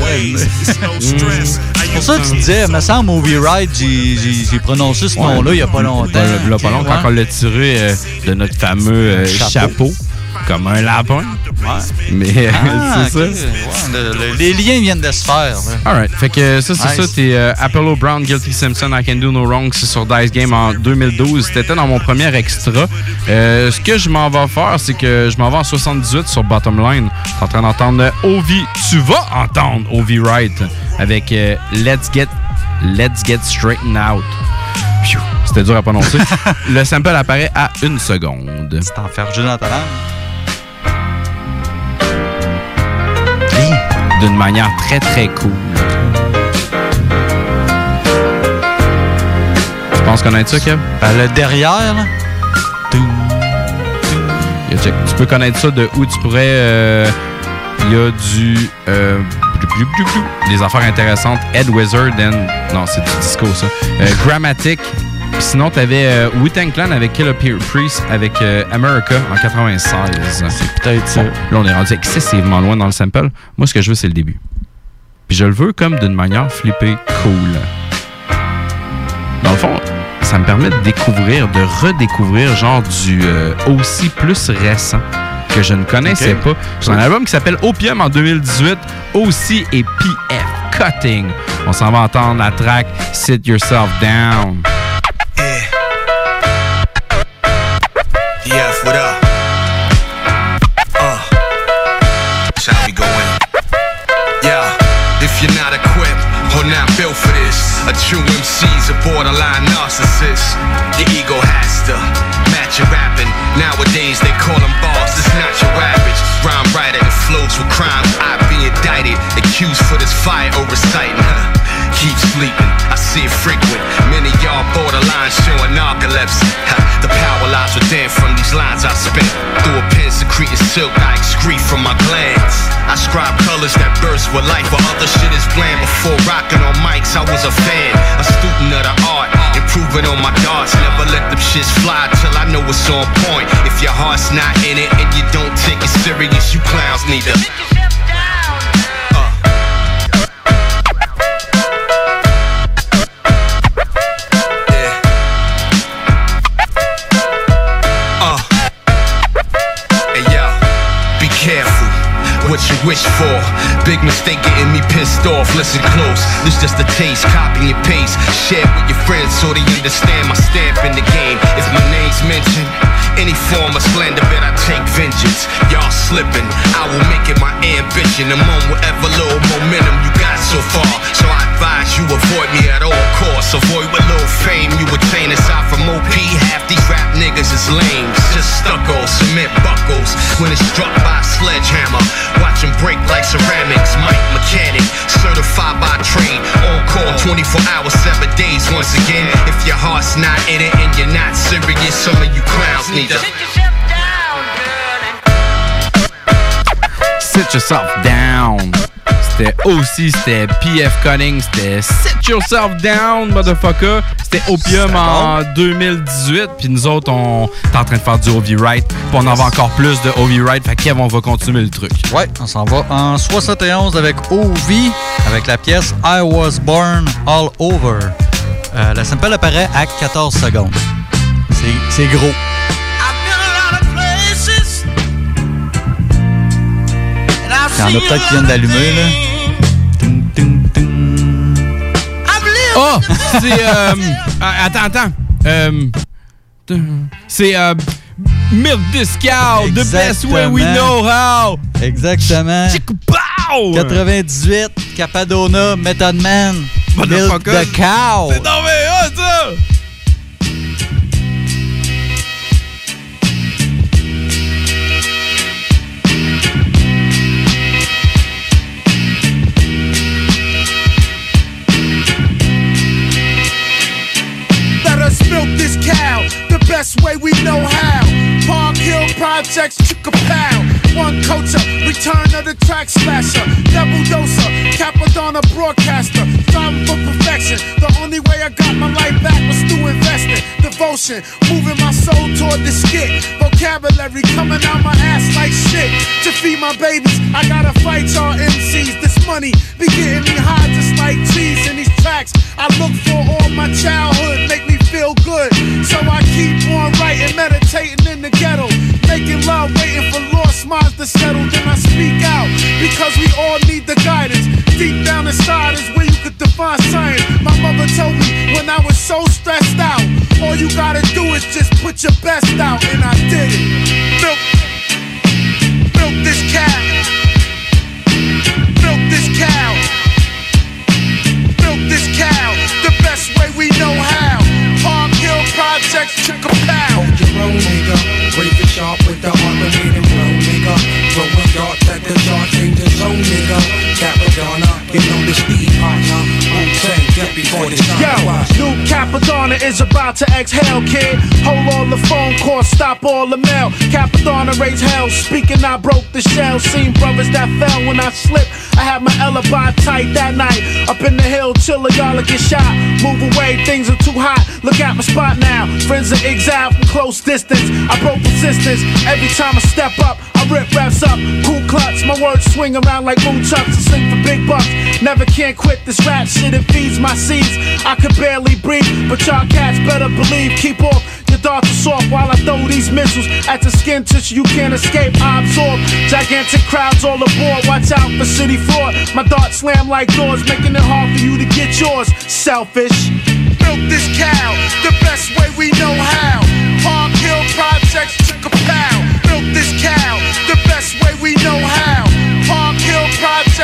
Mais- C'est pour ça que tu disais, me semble, Movie Ride, j'ai- j'ai j'ai prononcé ce Ouais. nom-là il n'y a pas longtemps. Pas, là, pas long, quand Ouais. on l'a tiré euh, de notre fameux euh, Chapeau. chapeau. Comme un lapin. Mais Ah, c'est ça. Ouais, le- le- les liens viennent de se faire. Alright. Fait que ça, c'est Nice. ça. T'es euh, Apollo Brown, Guilty Simpson, I Can Do No Wrong. C'est sur Dice Game en 2012. C'était dans mon premier extra. Euh, ce que je m'en vais faire, c'est que je m'en vais en 78 sur Bottom Line. T'es en train d'entendre euh, Ovi. Tu vas entendre Ovi Wright avec euh, Let's Get Let's Get Straightened Out. C'était dur à prononcer. Le sample apparaît à une seconde. C'est enfergé dans ta langue. D'une manière très très cool. Tu penses connaître ça, Kev? Ben, le derrière, là. Tu peux connaître ça de où tu pourrais. euh, Il y a du. euh, des affaires intéressantes. Ed Wizard and. Non, c'est du disco, ça. Euh, Grammatic. Sinon, t'avais euh, Wu-Tang Clan avec Killer Priest avec euh, America en 96. C'est peut-être ça. Là, on est rendu excessivement loin dans le sample. Moi, ce que je veux, c'est le début. Puis je le veux comme d'une manière flippée cool. Dans le fond, ça me permet de découvrir, de redécouvrir genre du euh, aussi plus récent que je ne connaissais pas. C'est un album qui s'appelle Opium en 2018, aussi et PF Cutting. On s'en va entendre la track Sit Yourself Down. Yeah, what up? Uh, we go in? Yeah, if you're not equipped or not built for this, a true MC's a borderline narcissist. Your ego has to match your rapping. Nowadays they call them bars, it's not your average rhyme writer that flows with crime. I be indicted, accused for this fire or. Huh? Keep sleeping, I see it frequent. Many y'all borderline showing narcolepsy. Huh, The power lies within from these lines I spit. Through a pen secreting silk, I excrete from my glands. I scribe colors that burst with life, while other shit is bland. Before rocking on mics, I was a fan, a student of the art, improving on my darts. Never let them shits fly till I know it's on point. If your heart's not in it and you don't take it serious, you clowns need to. What you wish for. Big mistake getting me pissed off. Listen close, this just a taste. Copy and paste. Share with your friends so they understand my stamp in the game. If my name's mentioned, any form of slander, bet I take vengeance. Y'all slipping, I will make it my ambition. Among whatever little momentum you got so far. So I advise you avoid me at all costs. Avoid what little fame you attain. Aside from OP, half these rap niggas is lame. Just stucco, cement buckles. When it's struck by a sledgehammer, watch 'em break like mechanics, Mike Mechanic, certified by train, on call 24 hours, 7 days once again. If your heart's not in it and you're not serious, some of you clowns need to. sit yourself down. Sit yourself down. C'était aussi, c'était PF Cunning, c'était Sit Yourself Down, motherfucker. C'était Opium en 2018, puis nous autres, on est en train de faire du OV Right, puis on en va encore plus de OV Right, fait Kev, on va continuer le truc. Ouais, on s'en va en 71 avec OV, avec la pièce I Was Born All Over. Euh, la sample apparaît à 14 secondes. C'est gros. Il y en a peut-être qui viennent d'allumer, là. Oh! C'est. Euh, ah, attends, attends. Euh, c'est. Euh, Milk Cow, the best way we know how. Exactement. Pow! 98, Capadona, Method Man, Milk the Cow. C'est ah, ça! Way we know how. Park Hill Projects, chick a pow. One culture, return of the track slasher. Double doser, Capadonna broadcaster. Striving for perfection. The only way I got my life back was through investing. Devotion, moving my soul toward the skit. Vocabulary coming out my ass like shit. To feed my babies, I gotta fight y'all MCs. This money be getting me high just like cheese in these tracks. I look for all my childhood, make me feel good. So I keep on writing, meditating in the ghetto. Making love, waiting for lost minds to settle. Then I speak out because we all need the guidance. Deep down inside is where you could define science. My mother told me when I was so stressed out, all you gotta do is just put your best out, and I did it. Milk, milk this cow. Milk this cow. Milk this cow the best way we know how. Park Hill Projects, chick a pow. Hold your own, nigga. Razor sharp with the heart of it and blow, nigga. Throwing darts at the dark danger zone, nigga. Capadonna, you know the speed partner. Wu-Tang, get before the sun Yo, new Capadonna is about to exhale, kid. Hold all the phone calls, stop all the mail. Capadonna raise hell, speaking, I broke the shell. Seen brothers that fell when I slipped. I had my alibi tight that night. Up in the hill, chiller, y'all get shot. Move away, things are too hot. Look at my spot now. Friends are exiled from close distance. I broke resistance every time I step up. I rip raps up, cool clutch. My words swing around like moon chucks. I sing for big bucks. Never can quit this rap shit, it feeds my seeds. I could barely breathe, but y'all cats better believe. Keep off your darts are soft while I throw these missiles at the skin tissue. You can't escape. I absorb gigantic crowds all aboard. Watch out for city fraud. My darts slam like doors, making it hard for you to get yours. Selfish. Milk this cow the best way we know how. Park Hill Projects, a pow. Milk this cow the best way we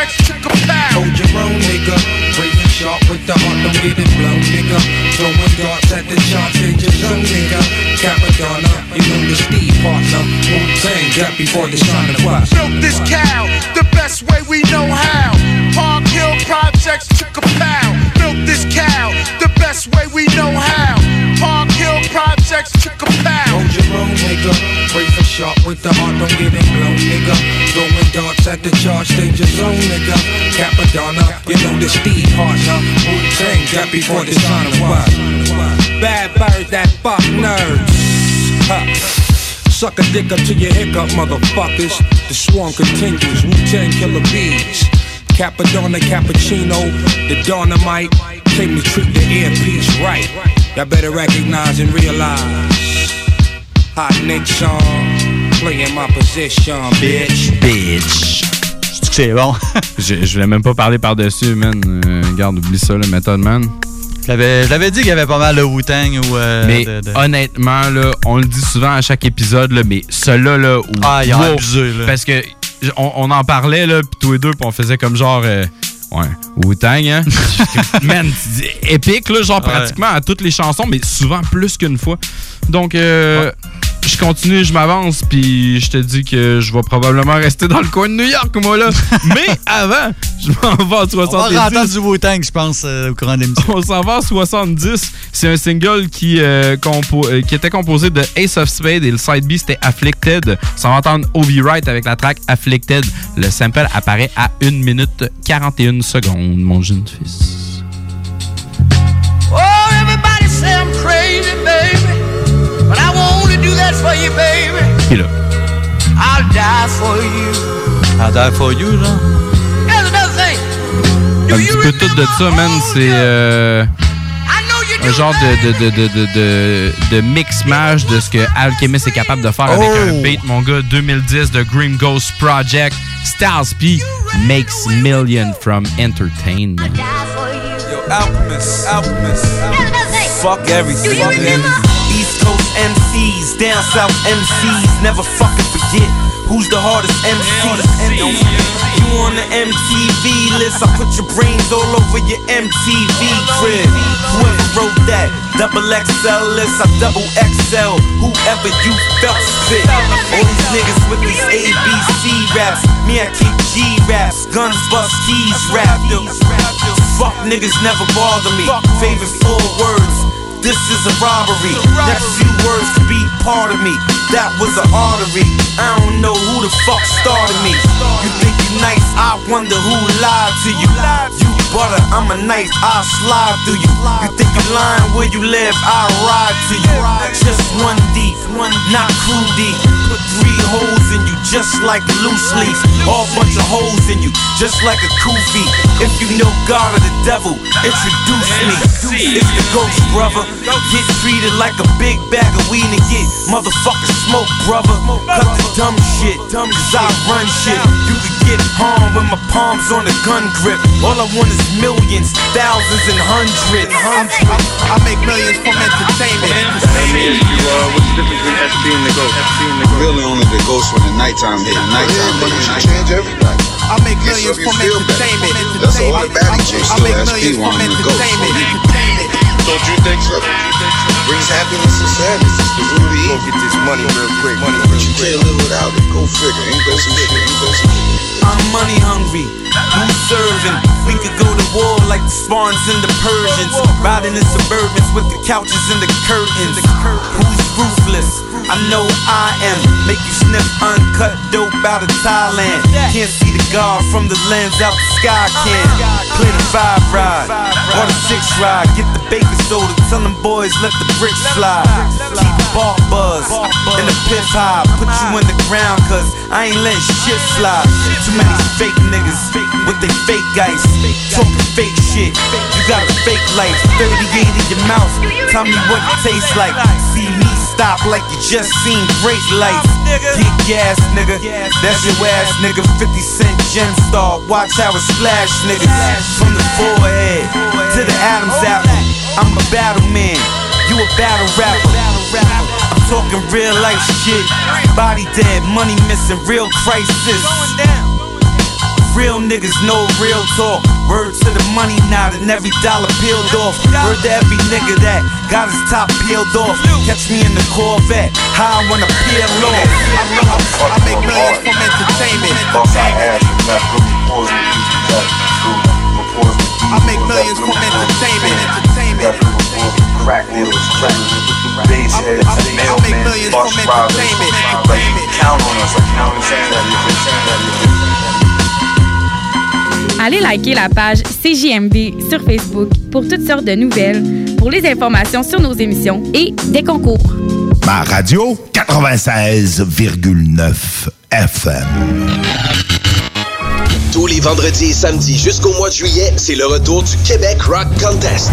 Projects, chick a pow. Hold your own, nigga. Razor sharp with the heart, don't get it blown, nigga. Throwing darts at the chart, danger zone, nigga. Capadonna, uh, you know the speed partner. Uh, Wu-Tang, get before the sun rise. Milk this cow the best way we know how. Park Hill Projects, chick a pow. Milk this cow the best way we know how. Park Hill Projects, chick a pow. Hold your own, nigga. Razor sharp with the heart, don't get it blown, nigga. Throwing darts at the charge, danger zone, nigga. Capadonna, you know the speed partner. Wu-Tang, get before the sun rise. Bad birds that fuck nerds. Huh. Suck a dick up to your hiccup, motherfuckers. The swarm continues. Wu Tang killer bees. Capadonna, cappuccino, the dynamite. Came to treat the earpiece right. Y'all better recognize and realize. Hot Nick song, playing my position, bitch. Bitch. C'est bon? je, je voulais même pas parler par-dessus, man. Euh, regarde, oublie ça, le Method Man. Je l'avais dit qu'il y avait pas mal de Wu-Tang ou. euh, mais de- de- honnêtement, là, on le dit souvent à chaque épisode, là, mais celui-là, là, où- Ah, wow, abusé, là. Parce que on, on en parlait, là, pis tous les deux, pis on faisait comme genre. euh, ouais, Wu-Tang, hein? Man, c'est épique, là, genre Ouais. pratiquement à toutes les chansons, mais souvent plus qu'une fois. Donc, euh, je continue, je m'avance, puis je te dis que je vais probablement rester dans le coin de New York, moi, là. Mais avant, je m'en vais à 70. On va rentrer du Wu-Tang, je pense, euh, au courant de l'émission. On s'en va à 70. C'est un single qui, euh, euh, qui était composé de Ace of Spades et le side B c'était Afflicted. On va entendre Ovi Wright avec la track Afflicted. Le sample apparaît à 1 minute 41 secondes, mon jeune fils. For you, baby. Et là. I'll die for you. I die for you, genre. Un petit peu tout de ça, man. C'est euh, un genre de, de, de, de, de, de, de mix-mash de ce que Alchemist est capable de faire avec Oh! un beat, mon gars. 2010 de Grim Ghost Project. Styles P makes million from entertainment. Yo, Alchemist, Alchemist. Fuck everything. Fuck everything. MCs, down south MCs, never fucking forget who's the hardest MC. You on the MTV list. I put your brains all over your MTV crib. Whoever wrote that double XL list, I double XL. Whoever you felt fit. All these niggas with these ABC raps, me I keep G raps, guns bust keys rap. Fuck niggas never bother me. Favorite four words. This is a robbery. Next few words could be part of me. That was an artery. I don't know who the fuck started me. You nice? I wonder who lied to you. You butter, I'm a nice. I slide through you. You think you lying where you live? I ride to you. Just one deep, not crew deep. Put three holes in you, just like a loose leaf. All bunch of holes in you, just like a kufi. If you know God or the devil, introduce me. It's the ghost, brother. Get treated like a big bag of weed and get motherfucking smoke, brother. Cut the dumb shit, dumb cause I run shit. You get harmed when my palms on the gun grip. All I want is millions, thousands, and hundreds. I make millions from entertainment. Me and you, uh, what's the difference between SP and the Ghost? SP and the Ghost. Really only the ghost when the nighttime hit. Nighttime hit. You change everything. I make millions from entertainment. That's all the baddie chicks I still make SP millions one from the ghost. entertainment. Don't you think so? Brings happiness and sadness. It's the root of evil. Get this money real quick. Money but you can't live without it. Go figure. Ain't go some shit. Ain't go some shit. I'm money hungry. Who's serving? We could go to war like the Spartans and the Persians. Riding in Suburbans with the couches and the curtains. Who's ruthless? I know I am. Make you sniff uncut dope out of Thailand. Can't see the guard from the lens out the sky can. Play the five ride or the six ride. Get the baking soda. Tell them boys let the bricks fly. Keep the ball buzz and the piss high. Put you in the ground cause I ain't letting shit slide. Too many fake niggas with they fake guys. Talking fake shit. You got a fake life. 38 in your mouth. Tell me what it tastes like. See me stop like you just seen great lights. Get gas, nigga. That's your ass, nigga. 50 cent gem star. Watch how it splash, nigga. From the forehead to the Adam's apple. I'm a battle man. You a battle rapper. I'm talking real life shit. Body dead, money missing, real crisis. Real niggas know real talk. Words to the money now and every dollar peeled off. Word to every nigga that got his top peeled off. Catch me in the Corvette, how I wanna peel off. I make millions from entertainment. I make millions from entertainment. Entertainment. Crack dealers, bass heads, mailmen, bus drivers. Count on us, like, you know what I'm saying? Allez liker la page CJMD sur Facebook pour toutes sortes de nouvelles, pour les informations sur nos émissions et des concours. Ma radio 96,9 FM. Tous les vendredis et samedis jusqu'au mois de juillet, c'est le retour du Québec Rock Contest.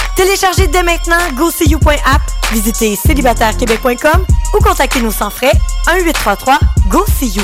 Téléchargez dès maintenant GoSeeYou.app, visitez célibatairequebec.com ou contactez-nous sans frais 1-833-GO-SEE-YOU.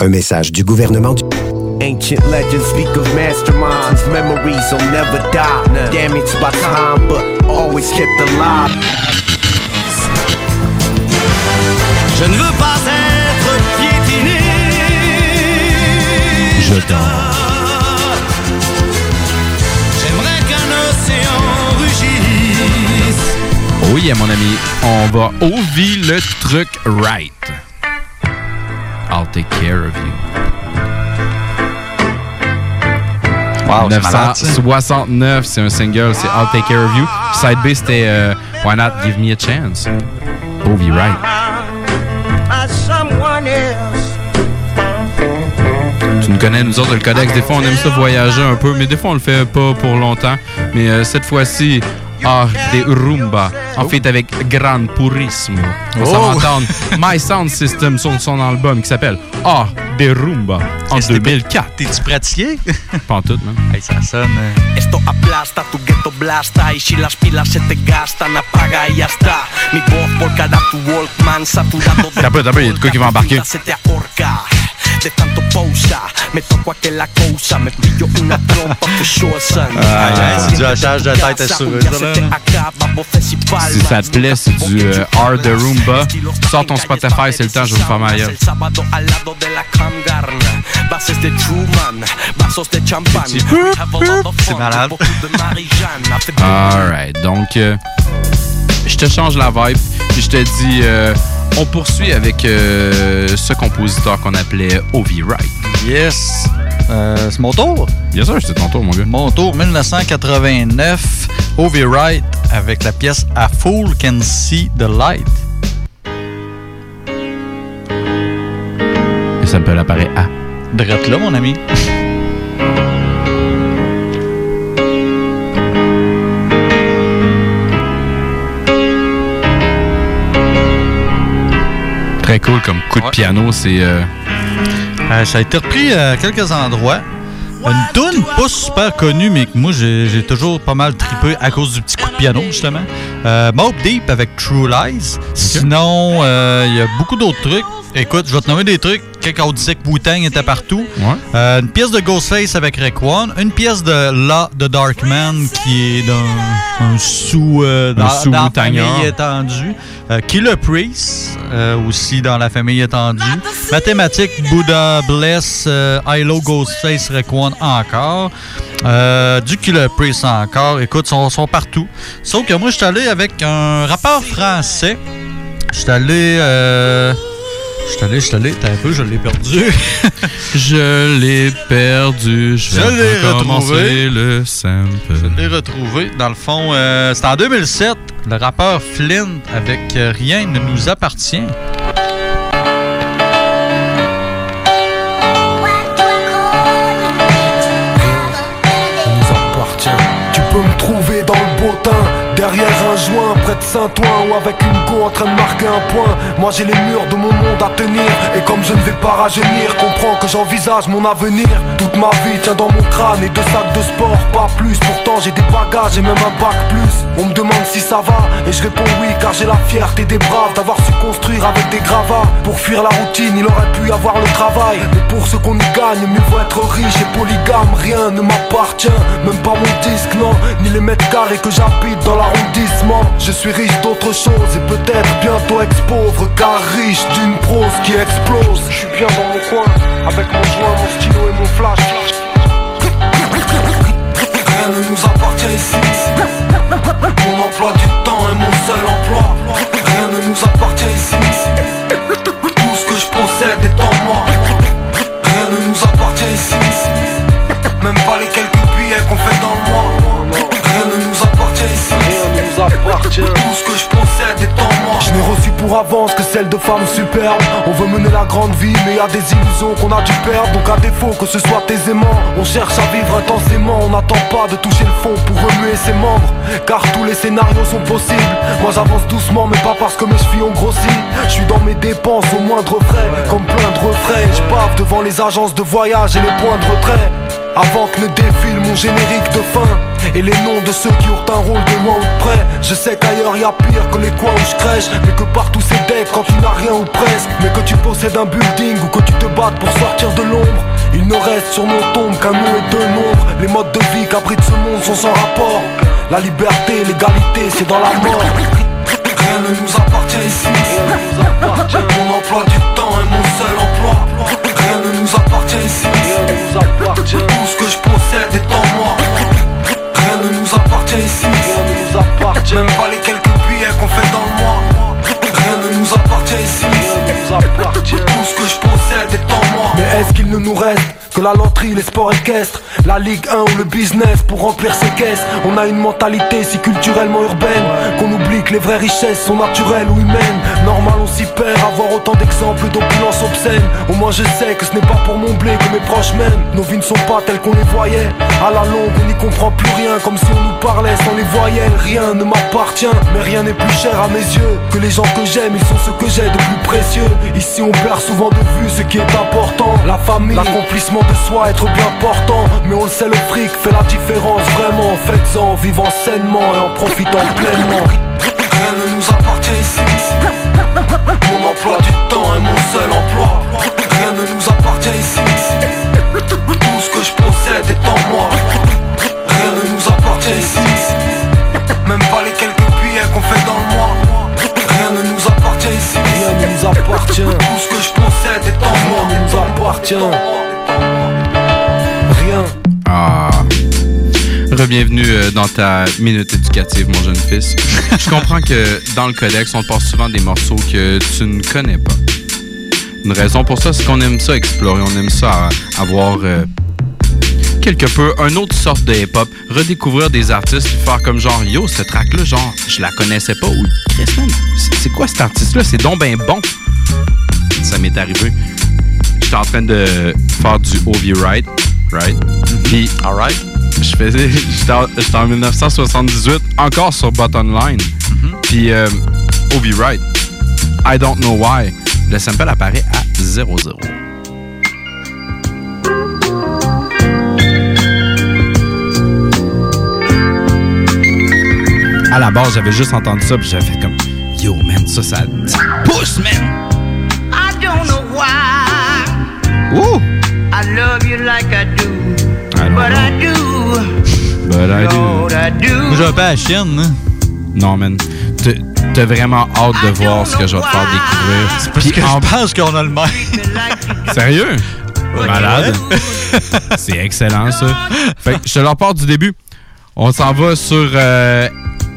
Un message du gouvernement du... Ancient legends speak of masterminds. Memories will never die. Damaged by time, but always kept alive. Je ne veux pas être piétiné. Je t'en. J'aimerais qu'un océan rugisse. Oui, mon ami, on va ouvrir le truc right. I'll take care of you. Wow, c'est malade, ça. 969, c'est un single, c'est I'll Take Care of You. Side B, c'était euh, Why Not Give Me a Chance? Right. As someone else. Tu nous connais, nous autres, le codex. Des fois, on aime ça voyager un peu, mais des fois, on le fait pas pour longtemps. Mais euh, cette fois-ci, Art de Rumba, en fait avec Gran Purismo. On Oh. s'en va entendre My Sound System sur son album qui s'appelle Art de Rumba en 2004. T'es-tu pratiqué? Pas en tout, man. Hey, ça sonne. euh, Esto aplasta, tu ghetto blasta Y si las pilas se te gastan, apaga y ya está Mi voz por cada tu Walkman saturado de T'as pas, t'as pas, il y a de quoi qui va embarquer. De tanto pausa, me toco aquella cosa Me pillo una trompa for sure, son Ah, c'est du hachage de tête à sourire, Ya se là, Si ça te plaît, c'est du euh, Art de Rumba. Sors ton Spotify, c'est le temps, je vais me faire C'est malade. Alright, donc euh, je te change la vibe, puis je te dis, euh, on poursuit avec euh, ce compositeur qu'on appelait Ovi Wright. Yes. Euh, c'est mon tour? Bien sûr, c'est ton tour, mon gars. Mon tour, 1989, Ovi Wright avec la pièce A Fool Can See the Light. Et ça peut apparaître à. Drette là, mon ami. Très cool comme coup de piano, c'est. euh, Euh, ça a été repris à quelques endroits. Une tune pas super connue, mais que moi j'ai toujours pas mal trippé à cause du petit coup de piano, justement. Euh, Mob Deep avec True Lies. Sinon, euh, il y a beaucoup d'autres trucs. Écoute, je vais te nommer des trucs. Quelqu'un on disait que Wu-Tang était partout. Euh, une pièce de Ghostface avec Raekwon. Une pièce de La de Darkman qui est dans un sous, euh, dans, sous dans la famille étendue. Euh, Killer Priest, euh, aussi dans la famille étendue. Mathématiques, Buddha Bless, euh, Hilo Ghostface Raekwon encore. Euh, du Killer Priest encore. Écoute, ils sont, sont partout. Sauf que moi, je suis allé avec un rappeur français. Je suis allé... Je suis allé, je suis allé, t'as un peu, je l'ai perdu. je l'ai perdu, je Je vais l'ai recommencer retrouvé. le sample. Je l'ai retrouvé. Dans le fond, euh, c'était en 2007, le rappeur Flint avec euh, Rien ne nous appartient. Tu peux me trouver dans le beau teint, derrière un joint, Saint-Ouen ou avec une go en train de marquer un point. Moi j'ai les murs de mon monde à tenir, et comme je ne vais pas rajeunir, comprends que j'envisage mon avenir. Toute ma vie tient dans mon crâne et deux sacs de sport, pas plus. Pourtant j'ai des bagages et même un bac plus. On me demande si ça va, et je réponds oui, car j'ai la fierté des braves d'avoir su construire avec des gravats. Pour fuir la routine, il aurait pu avoir le travail, mais pour ce qu'on y gagne, mieux vaut être riche et polygame. Rien ne m'appartient, même pas mon disque, non, ni les mètres carrés que j'habite dans l'arrondissement. Je suis riche d'autre chose et peut-être bientôt ex-pauvre, car riche d'une prose qui explose. Je suis bien dans mon coin, avec mon joint, mon stylo et mon flash. Rien ne nous appartient ici. Mon emploi du temps est mon seul emploi. Rien ne nous appartient ici. Tout ce que je possède est en moi. Rien ne nous appartient ici. Même pas les quelques billets qu'on fait dans Tout ce que je possède est en moi. Je n'ai reçu pour avance que celle de femmes superbes. On veut mener la grande vie, mais y a des illusions qu'on a dû perdre. Donc à défaut que ce soit aisément, on cherche à vivre intensément. On n'attend pas de toucher le fond pour remuer ses membres. Car tous les scénarios sont possibles. Moi j'avance doucement, mais pas parce que mes chevilles ont grossi. Je suis dans mes dépenses au moindre frais, comme plein de refrains. Je bave devant les agences de voyage et les points de retrait. Avant que ne défile mon générique de fin Et les noms de ceux qui ont un rôle de loin ou de près. Je sais qu'ailleurs y a pire que les coins où je crèche. Mais que partout c'est deck quand tu n'as rien ou presque. Mais que tu possèdes un building ou que tu te battes pour sortir de l'ombre. Il ne reste sur nos tombes qu'un mot et deux nombres. Les modes de vie qu'abrite ce monde sont sans rapport. La liberté, l'égalité c'est dans la mort. Rien ne nous appartient ici. Mon emploi du temps est mon seul emploi. Rien ne nous appartient ici. Tout ce que je possède est en moi nous appartient. Même pas les quelques billets qu'on fait dans le mois. Rien ne nous appartient ici. Tout ce que je possède est en moi. Mais est-ce qu'il ne nous reste que la loterie, les sports équestres, la Ligue 1 ou le business pour remplir ses caisses. On a une mentalité si culturellement urbaine qu'on oublie que les vraies richesses sont naturelles ou humaines. Normal, on s'y perd, avoir autant d'exemples d'opulence obscène. Au moins, je sais que ce n'est pas pour mon blé que mes proches m'aiment. Nos vies ne sont pas telles qu'on les voyait. À la longue, on n'y comprend plus rien, comme si on nous parlait sans les voyelles. Rien ne m'appartient, mais rien n'est plus cher à mes yeux que les gens que j'aime. Ils sont ce que j'ai de plus précieux. Ici, on perd souvent de vue ce qui est important. La famille, l'accomplissement de soi, être bien portant. Mais on le sait, le fric fait la différence vraiment. Faites-en, vivant sainement et en profitant pleinement. Rien ne nous appartient ici. Mon emploi du temps est mon seul emploi. Rien ne nous appartient ici. Tout ce que je possède est en moi. Rien ne nous appartient ici. Même pas les quelques billets qu'on fait dans le mois. Rien ne nous appartient ici. Rien ne nous appartient. Tout ce que je possède est en moi. Ne nous appartient. Rien. Ah. Re-bienvenue euh, dans ta minute éducative, mon jeune fils. Je comprends que dans le codex, on te passe souvent des morceaux que tu ne connais pas. Une raison pour ça, c'est qu'on aime ça explorer, on aime ça avoir euh, quelque peu un autre sorte de hip-hop, redécouvrir des artistes, puis faire comme genre, yo, ce track-là, genre, je la connaissais pas, ou Chris, c'est quoi cet artiste-là? C'est donc ben bon. Ça m'est arrivé. J'étais en train de faire du OV Right, right? Puis, alright. Je faisais, j'étais en, j'étais en 1978, encore sur Button Line. Puis, euh, OV Right, I don't know why. Le sample apparaît à 0-0. À la base, j'avais juste entendu ça, puis j'avais fait comme Yo, man, ça, ça, ça pousse, man! Ouh! I love you like I do, I but I know. do. But I do. I do. Moi, j'ai un peu la chienne, hein. Non, man. T'as- vraiment hâte de voir ce que je vais te faire découvrir. C'est Parce que je pense qu'on a le même. Sérieux? Malade. C'est excellent, ça. Fait que je te leur parle du début. On s'en va sur euh,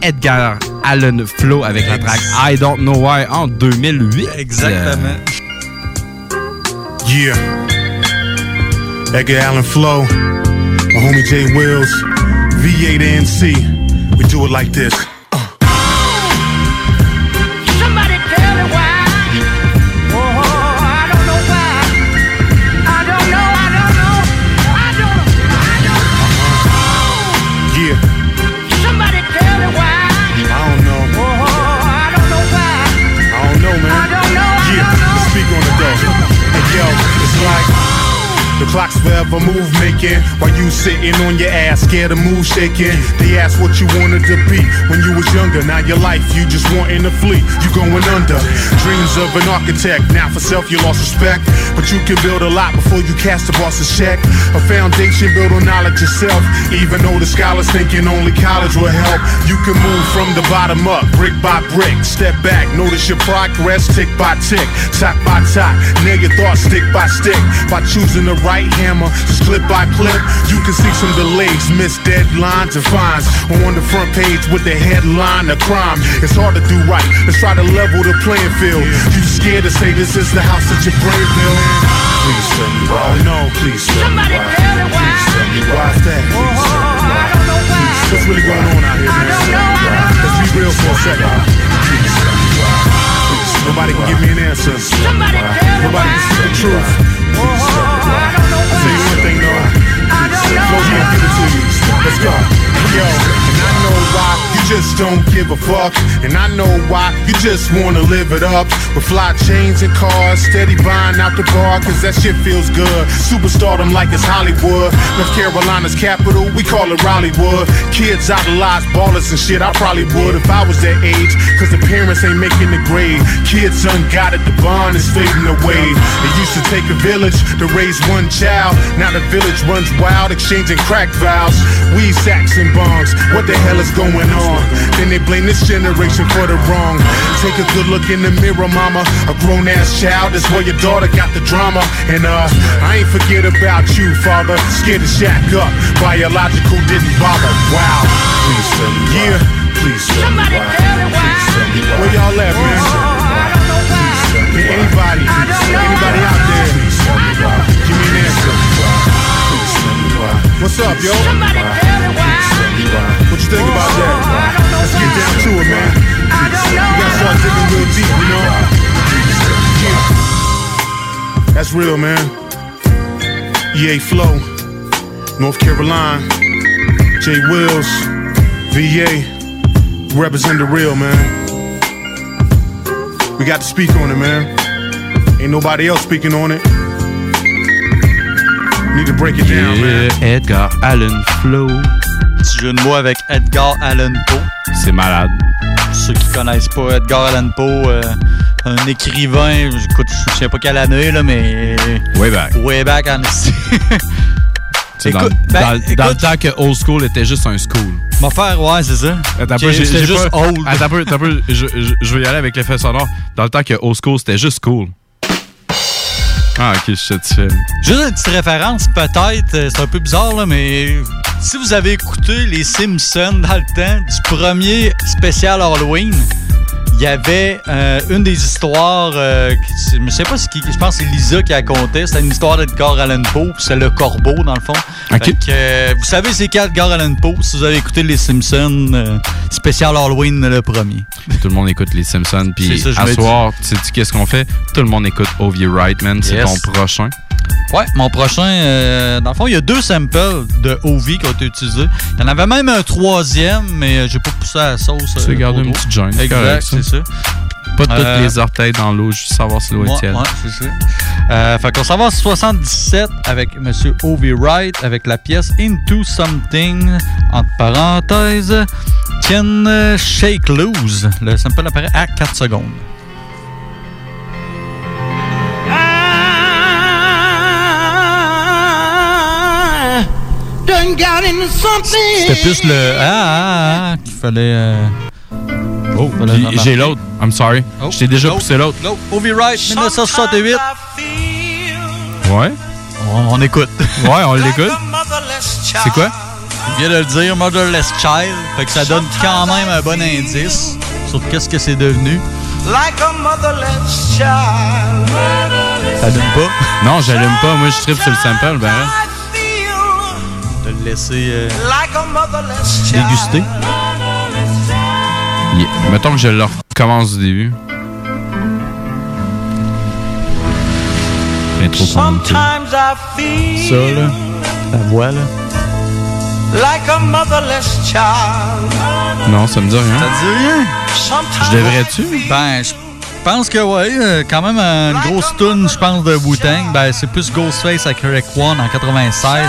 Edgar Allan Flow avec la track I Don't Know Why en 2008. Exactement. Yeah. Edgar Allan Flow, my homie Jay Wills, V8NC. We do it like this. Clock's forever move making while you sitting on your ass, scared of move shaking. They ask what you wanted to be when you was younger. Now your life, you just wanting to flee. You going under. Dreams of an architect. Now for self, you lost respect. But you can build a lot before you cast the boss's check. A foundation built on knowledge yourself. Even though the scholars thinking only college will help. You can move from the bottom up, brick by brick. Step back, notice your progress, tick by tick, top by top. Nail your thoughts stick by stick. By choosing the right hammer, just clip by clip. You can see some delays, missed deadlines and fines. On the front page with the headline of crime. It's hard to do right. Let's try to level the playing field. You scared to say this is the house that your brain built? Please tell me why. Oh no, please tell me why. Please tell me why. Why's that? Please tell me why. Please, what's really going on out here, man? Let's be real for a second. Please tell me why. Please, nobody can give me an answer. Nobody can see the truth. Please tell me why. You. Let's go. Yo, and I know why just don't give a fuck. And I know why you just wanna live it up. With fly chains and cars, steady buying out the bar, cause that shit feels good. Superstardom like it's Hollywood. North Carolina's capital, we call it Raleighwood. Kids idolize ballers and shit, I probably would if I was that age. Cause the parents ain't making the grade. Kids unguided, the bond is fading away. It used to take a village to raise one child. Now the village runs wild, exchanging crack vows. Weed sacks and bongs, what the hell is going on? Then they blame this generation for the wrong. Take a good look in the mirror, mama. A grown ass child is where your daughter got the drama. And uh, I ain't forget about you, father. Scared to shack up. Biological didn't bother. Wow. Please tell me. Yeah. Please tell me why. Please tell me why. Where y'all at, man? Please tell me why. Anybody? Anybody out there? Please tell me why. Give me an answer. What's up, yo? What you think about that? Let's get down to it, man. You gotta start digging real deep, you know? Yeah. That's real, man. EA Flow, North Carolina, Jay Wills, VA, represent the real, man. We got to speak on it, man. Ain't nobody else speaking on it. Need to break it down, man. Yeah, Edgar Allan Flow. Jeu de mots avec Edgar Allan Poe. C'est malade. Ceux qui connaissent pas Edgar Allan Poe, euh, un écrivain, écoute, je sais pas quelle année, là, mais. Way back. Way back en dans, Écoute, dans- ben, dans le écoute. temps que Old School était juste un school. Mon frère, ouais, c'est ça. Attends j'ai- c'était juste pas- old. Attends un peu, attends un peu, je, je- je vais y aller avec l'effet sonore. Dans le temps que Old School, c'était juste cool. Ah, ok, je suis satisfait. Juste une petite référence, peut-être, euh, c'est un peu bizarre, là, mais si vous avez écouté Les Simpsons dans le temps du premier spécial Halloween, il y avait euh, une des histoires, euh, qui- je sais pas ce qui, je pense que c'est Lisa qui a compté, c'était une histoire d'Edgar Allan Poe, c'est le corbeau dans le fond. Que, euh, vous savez c'est quel Edgar Allan Poe? Si vous avez écouté Les Simpsons spécial Halloween le premier. Tout le monde écoute les Simpsons, puis à soir, tu sais qu'est-ce qu'on fait? Tout le monde écoute Ovie Wright, man. C'est Yes. ton prochain. Ouais, mon prochain, euh, dans le fond, il y a deux samples de OV qui ont été utilisés. Il y en avait même un troisième, mais j'ai pas poussé à la sauce. Tu euh, garder une petite joint, c'est Exact, c'est ça. Pas toutes Euh, les orteils dans l'eau, juste savoir si l'eau est tiède. ouais, c'est ça. Euh, fait qu'on s'en va en 77 avec Monsieur O.V. Wright avec la pièce Into Something, entre parenthèses, Can euh, Shake Loose. Le sample apparaît à 4 secondes. Something. C'était plus le ah, ah, ah qu'il fallait. euh, Oh, j'ai l'autre. I'm sorry. Oh, Je t'ai déjà poussé l'autre. l'autre. O.V. Wright, 1968. Ouais. On, on écoute. Ouais, on l'écoute. C'est quoi? Il vient de le dire, Motherless Child. Fait que ça donne quand même un bon indice sur qu'est-ce que c'est devenu. Like a motherless child. Ça donne pas? Non, j'allume pas. Moi, je tripe sur le sample, ben. De le laisser euh, Like a motherless child. déguster. Mettons que je le recommence du début. Sometimes I feel Ça, là. La voix, là. like a motherless child. Non, ça me dit rien. Ça te dit rien? Sometimes Je devrais-tu? Ben, je pense que oui. euh, quand même une grosse tune, je pense, de Wu-Tang. Ben, c'est plus Ghostface avec Eric One en 96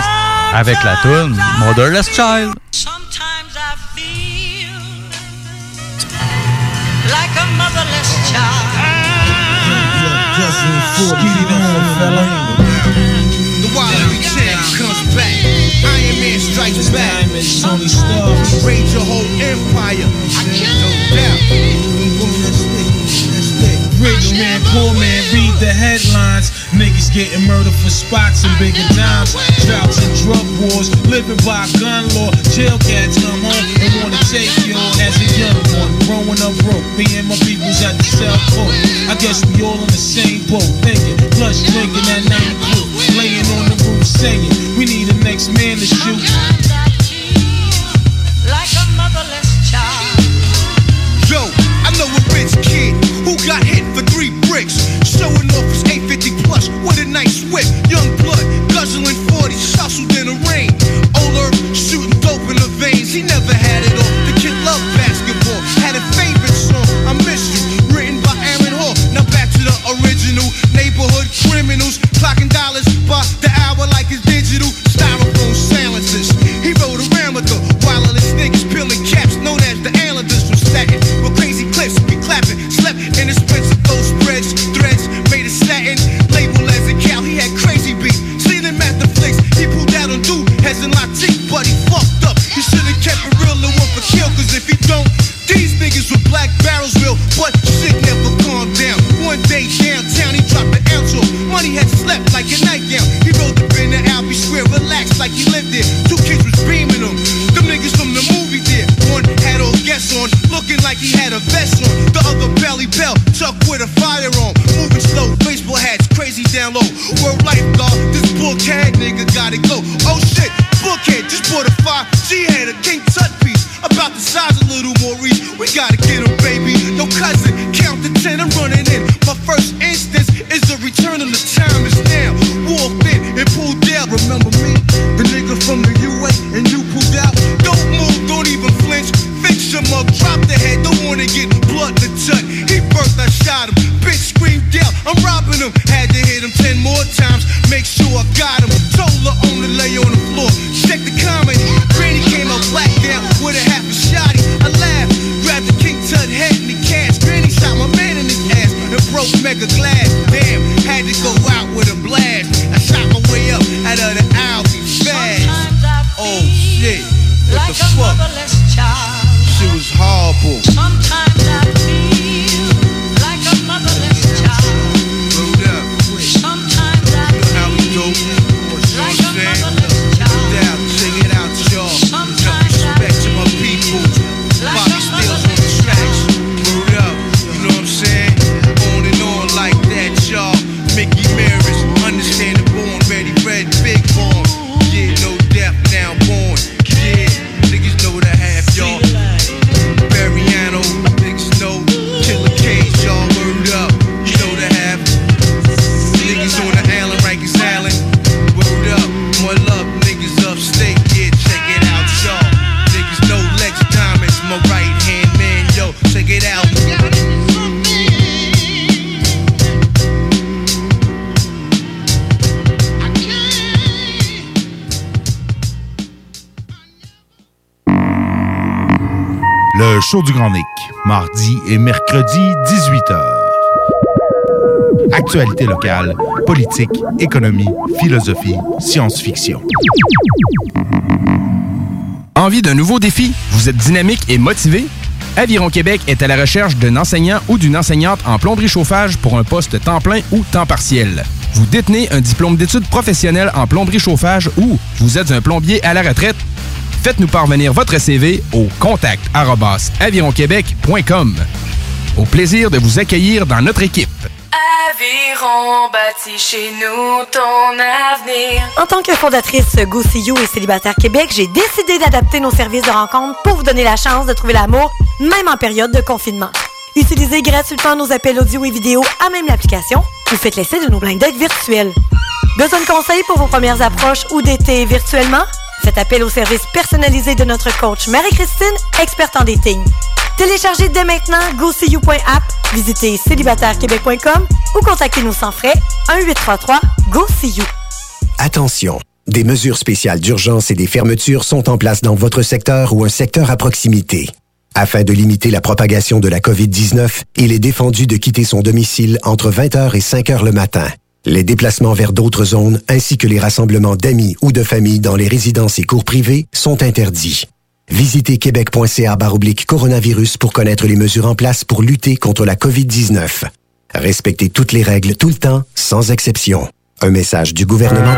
avec la tune Motherless Child. Child. The Wally champ comes back. Iron Man strikes back. Tony Stark. Raid your whole empire. I can't no doubt. Rich man, poor man, read the headlines. Niggas getting murdered for spots and bigger dimes. Droughts and drug wars, living by gun law. Jail cats come home and wanna take yours as a young one. Growing up broke, me and my peoples at the cell phone. I guess we all in the same boat, thinking, plus drinking that proof. Laying on the roof saying, we need a next man to shoot. Whip. Young blood, guzzling 40, hustled in the rain. Old Earth shooting dope in the veins. He never had it all. The kid loved basketball. Had a favorite song, I Miss You, written by Aaron Hall. Now back to the original neighborhood criminals. Clocking dollars by the hour like it's digital. Du Grand Nick, mardi et mercredi, 18h. Actualité locale, politique, économie, philosophie, science-fiction. Envie d'un nouveau défi? Vous êtes dynamique et motivé? Aviron Québec est à la recherche d'un enseignant ou d'une enseignante en plomberie chauffage pour un poste temps plein ou temps partiel. Vous détenez un diplôme d'études professionnelles en plomberie chauffage ou vous êtes un plombier à la retraite? Faites-nous parvenir votre CV au contact avironquebec.com. Au plaisir de vous accueillir dans notre équipe. Aviron bâti chez nous ton avenir. En tant que fondatrice Go See You et Célibataire Québec, j'ai décidé d'adapter nos services de rencontre pour vous donner la chance de trouver l'amour, même en période de confinement. Utilisez gratuitement nos appels audio et vidéo à même l'application ou faites l'essai de nos blind dates virtuels. Besoin de conseils pour vos premières approches ou d'été virtuellement? Faites appel au service personnalisé de notre coach Marie-Christine, experte en dating. Téléchargez dès maintenant GoSeeYou.app, visitez célibatairequebec.com ou contactez-nous sans frais 1-833-GO-SEE-YOU. Attention, des mesures spéciales d'urgence et des fermetures sont en place dans votre secteur ou un secteur à proximité. Afin de limiter la propagation de la COVID-19, il est défendu de quitter son domicile entre 20h et 5h le matin. Les déplacements vers d'autres zones ainsi que les rassemblements d'amis ou de familles dans les résidences et cours privés sont interdits. Visitez québec.ca coronavirus pour connaître les mesures en place pour lutter contre la COVID-19. Respectez toutes les règles tout le temps, sans exception. Un message du gouvernement.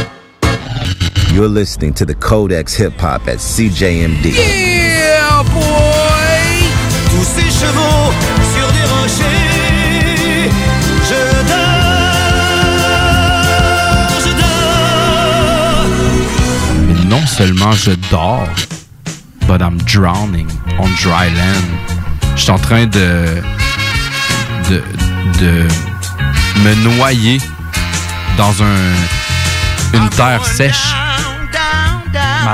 You're listening to the Codex Hip Hop at CJMD. Yeah, boy! Tous ces chevaux sur des rochers. Je dors, je dors. Mais non seulement je dors, but I'm drowning on dry land. Je suis en train de, de, de me noyer dans un, une terre sèche.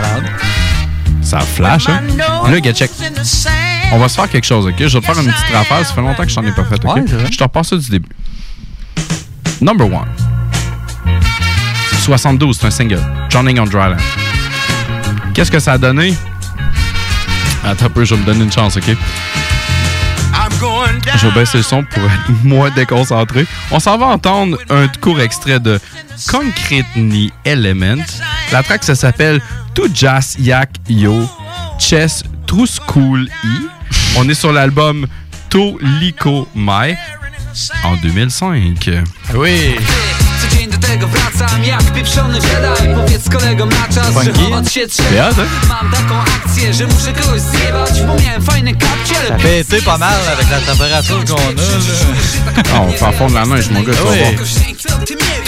Malade. Ça flash, hein? Là, gars, check. On va se faire quelque chose, ok? Je vais te faire une petite rafale. Ça fait longtemps que je t'en ai pas fait, ok? je te repasse ça du début. Number one. 72, c'est un single. Drowning on Dry Land. Qu'est-ce que ça a donné? Attends un peu, je vais me donner une chance, ok? Je vais baisser le son pour être moins déconcentré. On s'en va entendre un court extrait de Concrete Element. La track, ça s'appelle Tout Jazz Yak Yo Chess True School I. On est sur l'album To Liko Mai en 2005. Oui. Do tego wracam jak pieprzony Jedi Powiedz kolegom na czas, że Funky. chować się trzeba Bien, hein? Mam taką akcję, że muszę kogoś zjebać Bo miałem fajny kapciel Ça fait pas mal avec la température qu'on a. Là. Ah, on fait à fond de la neige, mon gars, tu vas Oui. voir.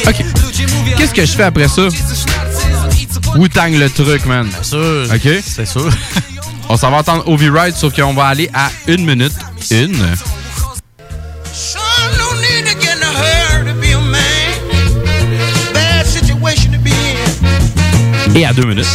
OK. Qu'est-ce que je fais après ça? Wu-Tang le truc, man. Bien sûr. OK? C'est sûr. On s'en va entendre Ovi Ride, sauf qu'on va aller à une minute. Une. Et à deux minutes.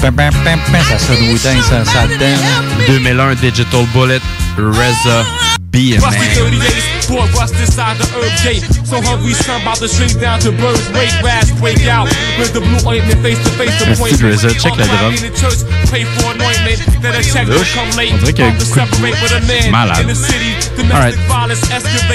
Pam pam pam ça sonne Wu-Tang, ça, ça donne. 2001 Digital Bullet, Reza Be a Man. 30 days, boy, rust inside the herb gate. So hungry, son, about to shrink down to birds. Break out. With the blue ointment, face to face. Check la drum. The a check late. On dirait qu'il y a un coup de malade. Alright.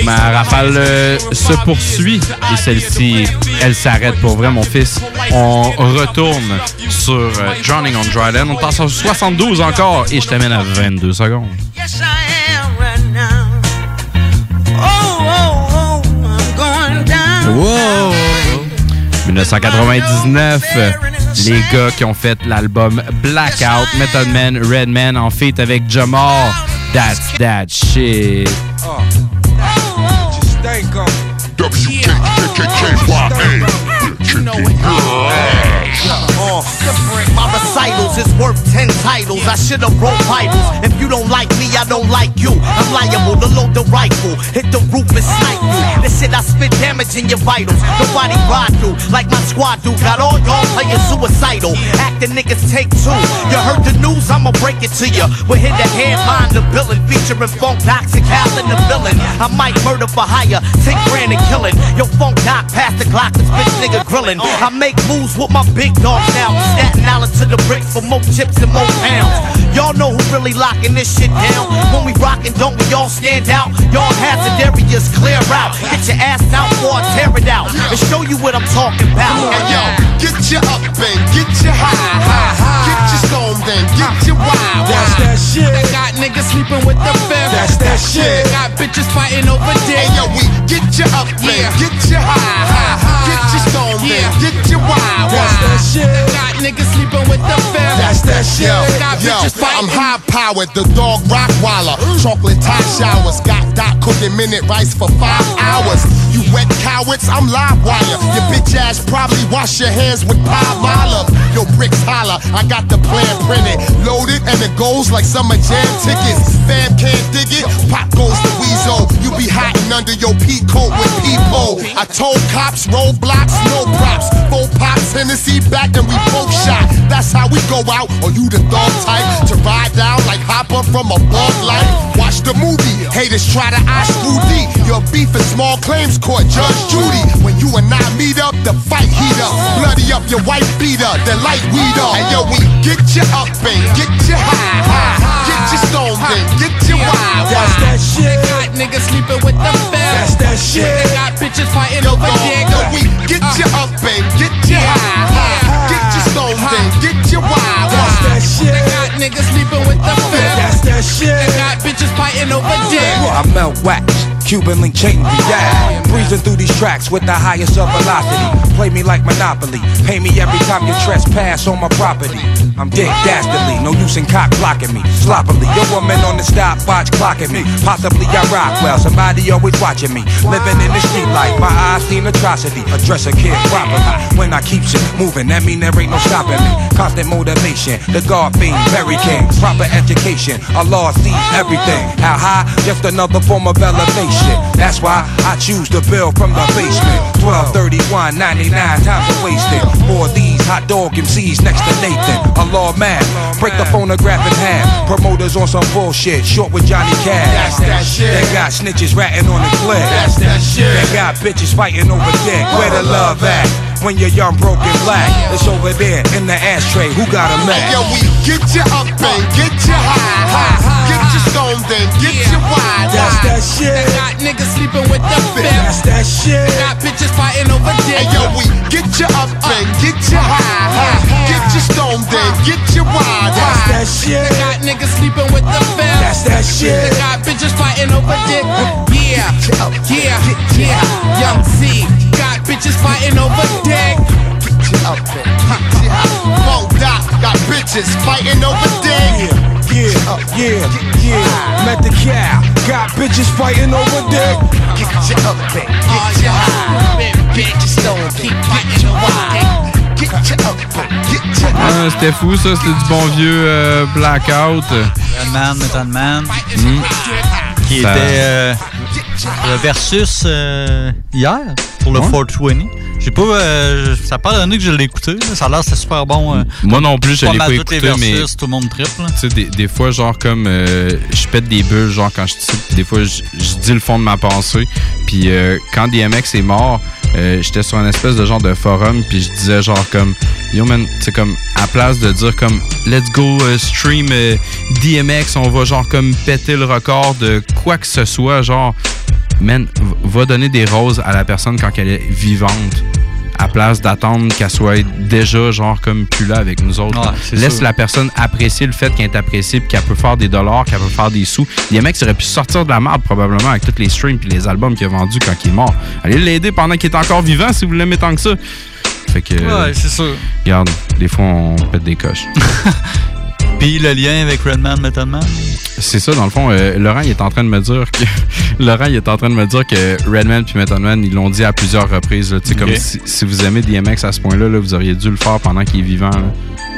Ma rafale euh, se poursuit et celle-ci, elle s'arrête pour vrai, mon fils. On retourne sur euh, Drowning on Dry Land. On passe sur 72 encore et je t'amène à 22 secondes. Yes, I am Wow! 1999, les gars qui ont fait l'album Blackout, Method Man, Redman en feat avec Jamar. That's that shit. Uh, my recitals is worth 10 titles. I should have wrote Bibles. If you don't like me, I don't like you. I'm liable to load the rifle, hit the roof and snipe you. This shit I spit damage in your vitals. Nobody ride through like my squad do. Got all y'all playing suicidal. Acting niggas take two. You heard the news, I'ma break it to you. We hit the headline, the villain featuring Funk Toxic Hal and the villain. I might murder for hire, 10 grand and killing. Yo, Funk Doc, past the clock, this bitch nigga grilling. I make moves with my big dog now. Staten Island to the brick for more chips and more pounds. Y'all know who really locking this shit down. When we rockin', don't we all stand out? Y'all hazard areas clear out. Get your ass out or I tear it out. And show you what I'm talking about. Hey, yo, get you up and get you high, high, high. Get you stoned and get you wild. That's that shit. I got niggas sleeping with the fam. That's that shit. I got bitches fighting over dick. Hey, yo, we get you up and get you high, high, high. Get you stoned and get you wild. That's that shit. I got niggas sleeping with the fifth. That's that shit. I got Yo, bitches fighting. I'm high powered, the dog Rockwaller. Chocolate top showers, got Doc cooking minute rice for five hours. You wet cowards, I'm live wire. Your bitch ass probably wash your hands with Olive. Yo, bricks holler, I got the plan loaded, and it goes like summer jam tickets. Fam can't dig it, pop goes the weasel. You be hiding under your pea coat with people. I told cops, roadblocks, no props. Four pops, Hennessy back, and we both shot. That's how we go out. Or you the dog type to ride down like Hopper from a bug light. Watch the movie. Haters try to eye screw deep. Your beef is small claims court, Judge Judy. When you and I meet up, the fight heat up. Bloody up your wife beater, the light weed up. And yo, we get you up and get you high, high. Get you stoned and get you wild. That's that shit. They got niggas sleeping with the fam. Oh, that's that shit. They got bitches fighting over dick. Yo, we get you up and get you high, high. Get you stoned and get you wild. That's that shit. They got niggas sleeping with the fam. That's that shit. They got bitches fighting over dick. I melt wax, Cuban link chain react. Breezing through these tracks with the highest of velocity. Play me like Monopoly. Pay me every time you trespass on my property. I'm dead dastardly, no use in cock blocking me. Sloppily, your woman on the stopwatch clocking me. Possibly I rock well, somebody always watching me. Living in the street life, my eyes seen atrocity. Address a kid properly. When I keep shit moving, that mean there ain't no stopping me. Constant motivation, the God fiend, Mary King. Proper education, Allah sees everything. How high? Just another form of elevation. That's why I choose to build from the basement. 1231, 99 times a wasted. For these hot dog MCs next to Nathan. A law man, break the phonograph in half. Promoters on some bullshit, short with Johnny Cash. That's that shit. They got snitches ratting on the clip. That's that shit. They got bitches fighting over dick. Where the love at? When you're young, broken black. It's over there in the ashtray. Who got a Mac? Hey, yo, we get you up and get you high, high. Get you stoned and get you wide. That's that shit. Got niggas sleeping with the fifth. That's that shit. Got bitches fighting over dick. Hey, yo, we get you up and get you high, high. Get you stoned and get you wide. That's that shit. Got niggas sleeping with the fifth. That's that shit. Got bitches fighting over dick. Yeah, yeah, yeah. Young C. Got bitches fighting over dick. Get you up and get you high. Mo Dot got bitches fighting over dick. Yeah, yeah, yeah. Met the cow. Got bitches fighting over dick. Get you up and get you high. Get you stoned, keep getting wide. Get you up and get you high. Ah, c'était fou, ça. C'était du bon vieux euh, Blackout. Redman, Metal Man. Mm. Qui Ça- était euh, versus euh, hier pour le Ouais. 420. J'ai pas. euh, ça a pas donné que je l'ai écouté. là. Ça a l'air c'était super bon. euh. Moi non plus, je l'ai pas écouté, mais versus, tout le monde triple. tu sais, des, des fois, genre comme euh, je pète des bulles, genre quand je des fois, je, dis le fond de ma pensée. Puis euh, quand DMX est mort, euh, j'étais sur un espèce de genre de forum, puis je disais genre comme Yo man, c'est comme à place de dire comme Let's go euh, stream euh, DMX, on va genre comme péter le record de quoi que ce soit, genre man, va donner des roses à la personne quand elle est vivante. À place d'attendre qu'elle soit déjà genre comme plus là avec nous autres. Ouais, Laisse sûr. la personne apprécier le fait qu'elle est appréciée puis qu'elle peut faire des dollars, qu'elle peut faire des sous. DMX aurait pu sortir de la merde probablement avec tous les streams puis les albums qu'il a vendus quand il est mort. Allez l'aider pendant qu'il est encore vivant si vous l'aimez tant que ça. Fait que. Ouais, c'est sûr. Regarde, des fois on pète des coches. Puis le lien avec Redman, Metal Man. C'est ça, dans le fond, euh, Laurent, il est en train de me dire que. Laurent, il est en train de me dire que Redman puis Method Man, ils l'ont dit à plusieurs reprises. là. Tu sais, Ok. comme si, si vous aimez DMX à ce point-là, là, vous auriez dû le faire pendant qu'il est vivant. là.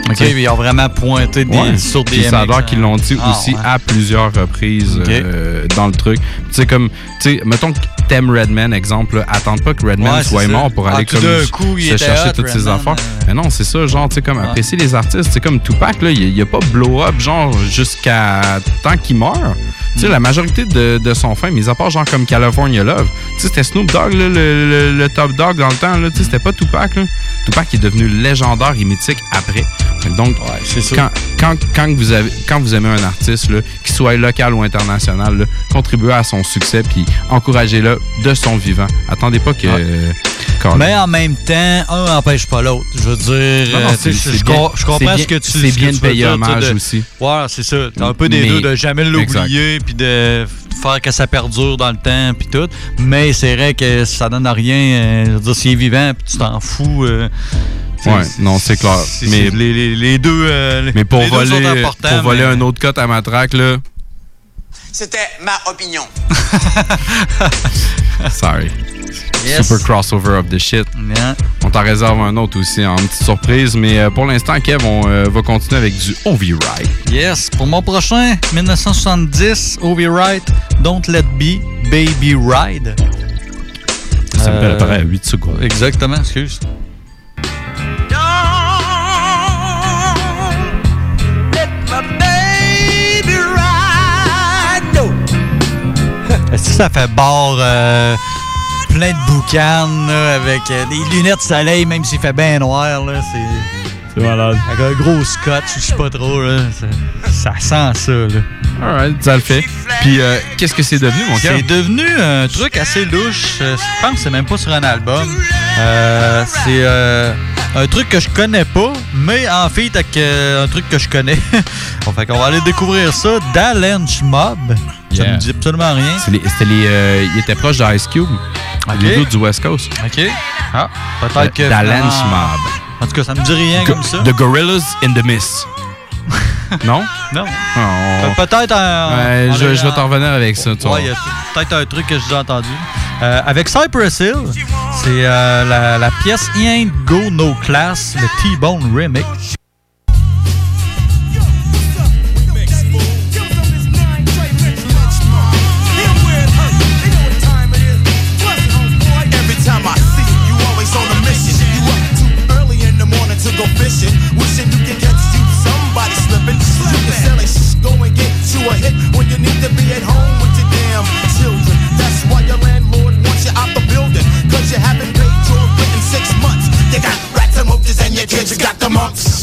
Ok, Tu sais. ils ont vraiment pointé des, Ouais. sur Puis ça a qu'ils l'ont dit Ah, aussi ouais. à plusieurs reprises Ok. euh, dans le truc. Tu sais, comme, tu sais, mettons que t'aimes Redman, exemple, là, attends pas que Redman Ouais, soit mort pour Ah, aller comme coup, se chercher hot, toutes ses affaires. euh. Mais non, c'est ça, genre, tu sais, comme apprécier les artistes. C'est comme Tupac, là, il il a pas blow up, genre, jusqu'à tant qu'il meurt. Tu Mm. sais, la majorité de, de son fin, mis à part genre comme California Love, tu sais, c'était Snoop Dogg, là, le, le- le top dog dans le temps, là, tu sais, c'était pas Tupac, là. Tupac est devenu légendaire et mythique après. Donc, quand, quand, quand, vous avez, quand vous aimez un artiste, là, qu'il soit local ou international, là, contribuez à son succès puis encouragez-le de son vivant. Attendez pas que. Carl- Mais en même temps, un n'empêche pas l'autre. Je veux dire, Non, non, je, com- comprends ce que tu c'est bien de payer hommage de- aussi. Ouais, c'est ça. T'as un peu des Mais- deux, de jamais l'oublier, puis de faire que ça perdure dans le temps, puis tout. Mais c'est vrai que ça donne à rien. euh, je veux dire, s'il est vivant, puis tu t'en fous. euh, Ouais, non, c'est clair. Mais- les, les- les deux. euh, Mais pour les deux voler, sont importants, pour voler un autre cote à ma traque, là, C'était ma opinion. sorry. Yes. Super crossover of the shit. Yeah. On t'en réserve un autre aussi en petite surprise, mais euh, pour l'instant, Kev, on euh, va continuer avec du Ovi Ride. Yes, pour mon prochain, 1970, Obi Wright, Don't Let Be, Baby Ride. Ça me Euh, paraît à 8 secondes. Exactement, excuse. Ça fait bord euh, plein de boucanes là, avec euh, des lunettes de soleil, même s'il fait bien noir? là, C'est C'est malade. avec un gros scotch, je sais pas trop. Là, ça, ça sent ça. Là. Alright, ça le fait. Puis, euh, qu'est-ce que c'est devenu, mon Kev? C'est devenu un truc assez louche. Euh, Je pense que c'est même pas sur un album. Euh, c'est euh, un truc que je connais pas, mais en fait, avec euh, un truc que je connais. Bon, fait qu'on va aller découvrir ça d'Alench Mob. Ça Yeah. me dit absolument rien. Les- C'était les. euh, il était proche d'Ice Cube. Ok. Les deux du West Coast. OK. Ah, peut-être que. Mob. En tout cas, ça me dit rien Go- comme ça. The Gorillas in the Mist. non? Non. Oh. Pe- Peut-être un. Ouais, je, je vais en- t'en revenir avec ça, toi. Ouais, il y a peut-être un truc que j'ai déjà entendu. Euh, avec Cypress Hill, c'est euh, la, la pièce Ain't Go No Class, le T-Bone Remix.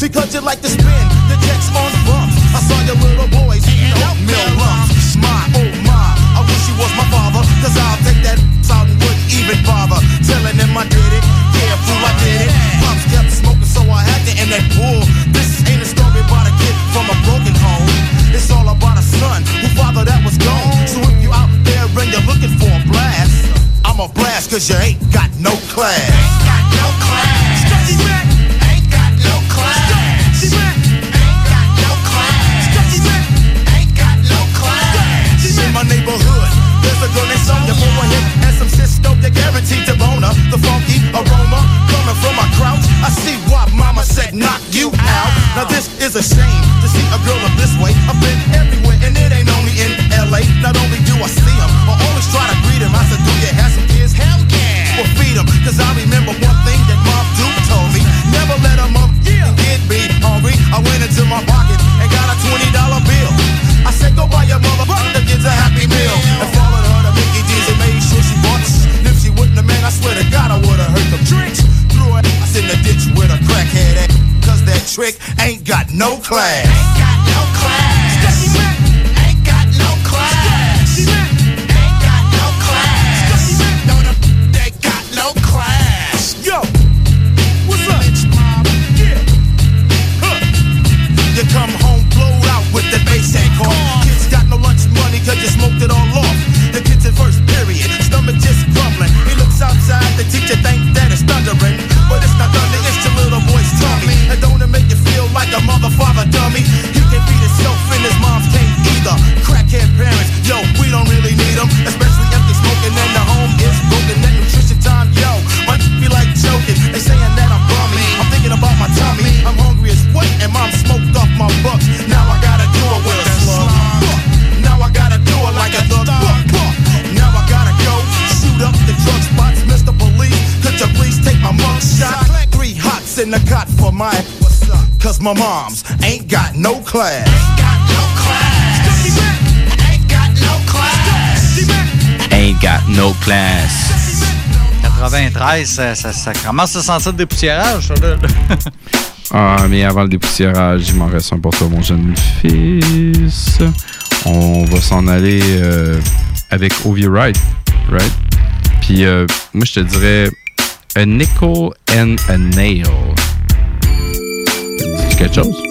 Because you like to spin the checks on bumps. I saw your little boys eating oatmeal lumps. My, oh my, I wish he was my father. Cause I'll take that out and wouldn't even bother. Telling him I did it. Yeah, fool, I did it. Pops kept smoking, so I had to end that bull. This ain't a story about a kid from a broken home. It's all about a son who father that was gone. So if you out there and you're looking for a blast, I'm a blast cause you ain't got no class. Ain't got no class. There's a girl named Sonya for a hit and some Cisco. They're guaranteed to bone her. The funky aroma coming from my crouch. I see why mama said knock you out. Now this is a shame to see a girl of this way. I've been everywhere and it ain't only in LA. Not only do I see him, I always try to greet him. I said, do you have some kids? Hell yeah. Well, feed him. Cause I remember one thing that Mom Duke told me. Never let him up and get me hungry. I went into my pocket and got a $20 bill. I said, go buy your mother the kids a happy meal. Wouldn't have, man, I swear to God, I would've hurt them drinks. Threw her ass in the ditch with a crackhead ass. Cause that trick ain't got no class. Ain't got no class. Father dummy? He can feed himself and his mom's can't either. Crackhead parents, yo, we don't really need them. Especially if they smoking and the home is broken. That nutrition time, yo, my be like joking. They saying that I'm bummy. I'm thinking about my tummy. I'm hungry as what? And mom smoked off my bucks. Now I gotta do it with a slug. Now I gotta do it like a thug. Now I gotta go shoot up the drug spots. Mr. Police, could you please take my mug shot? Three hots in the cot for my? Cause my mom's ain't got no class. Ain't got no class. Ain't got no class. Ain't got no class. 93, ça, ça, ça commence à sentir le dépoussiérage, ça, là. Ah, mais avant le dépoussiérage, il m'en reste un pour toi, mon jeune fils. On va s'en aller euh, avec Ovi Wright, right? Puis euh, moi, je te dirais A Nickel and a Nail. Dis-tu quelque chose?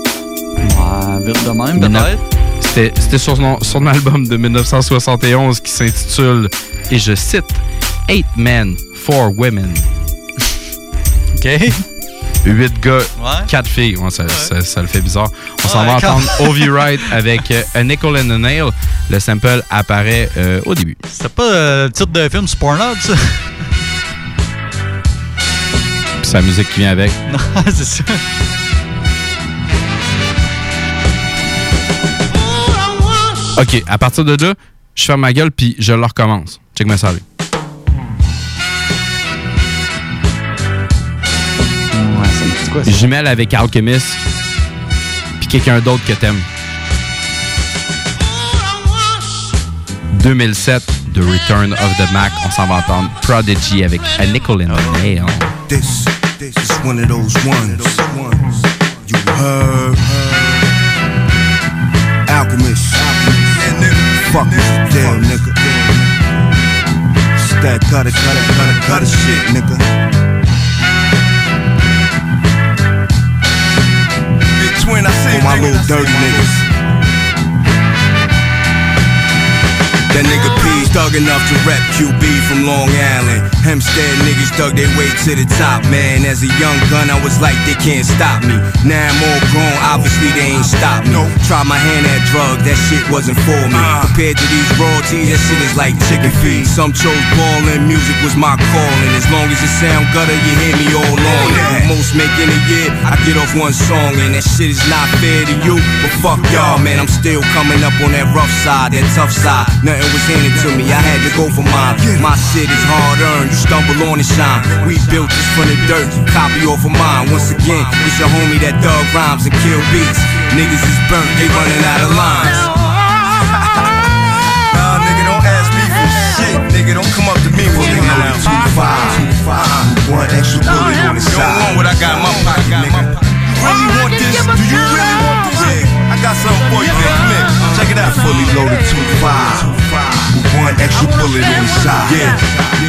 Ouais, vite de même, peut-être. C'était sur son, son album de 1971 qui s'intitule, et je cite, Eight Men, Four Women. OK. Huit gars, Ouais. quatre filles. Ouais, ça, ça- ça le fait bizarre. On s'en va entendre Ovi Wright avec euh, A Nickel and a Nail. Le sample apparaît euh, au début. C'était pas euh, le titre d'un film Pornhub, ça? Puis sa musique qui vient avec. Non, c'est ça. OK, à partir de là, je ferme ma gueule puis je le recommence. Check ma salle. Ouais, mêle avec Alchemist puis quelqu'un d'autre que t'aimes. 2007, The Return of the Mac. On s'en va entendre Prodigy avec A Nickel and a Nail. This, this is one of those ones. You heard? Alchemist. Fuck this damn nigga. It's that gutter, gutter, gutter, gutter shit, nigga. Big twin, I see For oh, my little dirty niggas. Thug enough to rep QB from Long Island. Hempstead niggas dug their way to the top, man. As a young gun, I was like, they can't stop me. Now I'm all grown, obviously they ain't stop me. Try my hand at drugs, that shit wasn't for me. Uh. Compared to these royalties, that shit is like chicken feed. Some chose ballin', music was my calling. As long as it sound gutter, you hear me all on it. Most make in a year, I get off one song, and that shit is not fair to you. But fuck y'all, man, I'm still coming up on that rough side, that tough side. Nothing was handed to me, I had to go for mine. My shit is hard earned, you stumble on and shine. We built this from the dirt, copy off of mine. Once again, it's your homie that dug rhymes and kill beats. Niggas is burnt, they running out of lines. Nah, nigga, don't ask me for shit. Nigga, don't come up to me with. Two five, two five, one extra bullet on the side. Don't want what I got in my pocket, nigga. really want this? Do you really want this? I got something for you, man. Come here. Check it out. Fully loaded 2-5. With one extra bullet on the side. Yeah.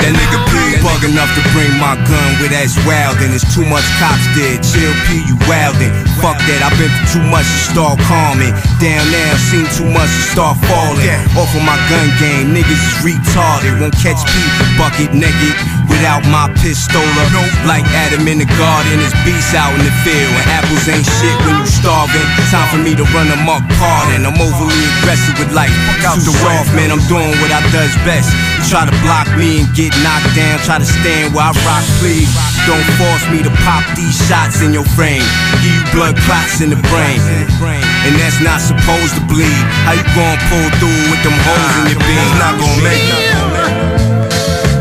That nigga P bug enough to bring my gun with that's wild and it's too much cops dead. Chill P, you wildin'. Fuck that, I've been through too much to start calming. Down now, seen too much to start falling. Off of my gun game, niggas is retarded. Won't catch P bucket naked without my pistola. Like Adam in the garden, it's beasts out in the field. And apples ain't shit when you starving. Time for me to run amok pardon. I'm overly aggressive with life. Out the off, man, I'm doing what I does best. You try to block me and get knocked down. Try to stand where I rock, please. Don't force me to pop these shots in your frame. Give you blood clots in the brain. And that's not supposed to bleed. How you gonna pull through with them holes in your beam? Not gonna make it.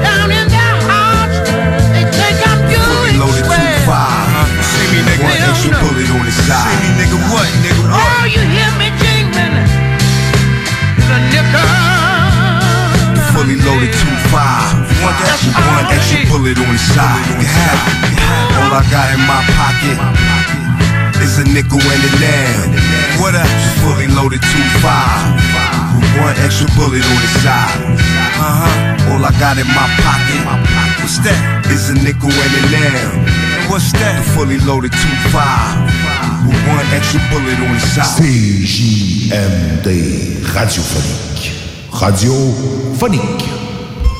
Down in their hearts, they think I'm doing Loaded two five. See me, nigga. One extra bullet on the side. See me, nigga. What, nigga? What? Oh, you hear me jingling? The nickel. Five. One extra, one extra bullet on the side. You can have it. All I got in my pocket is a nickel and a dime. What up? Fully loaded two five. With one extra bullet on the side. Uh huh. All I got in my pocket. What's that? Is a nickel and a dime. What's that? The fully loaded two five. With one extra bullet on the side. CJMD radiophonique. Radiophonique.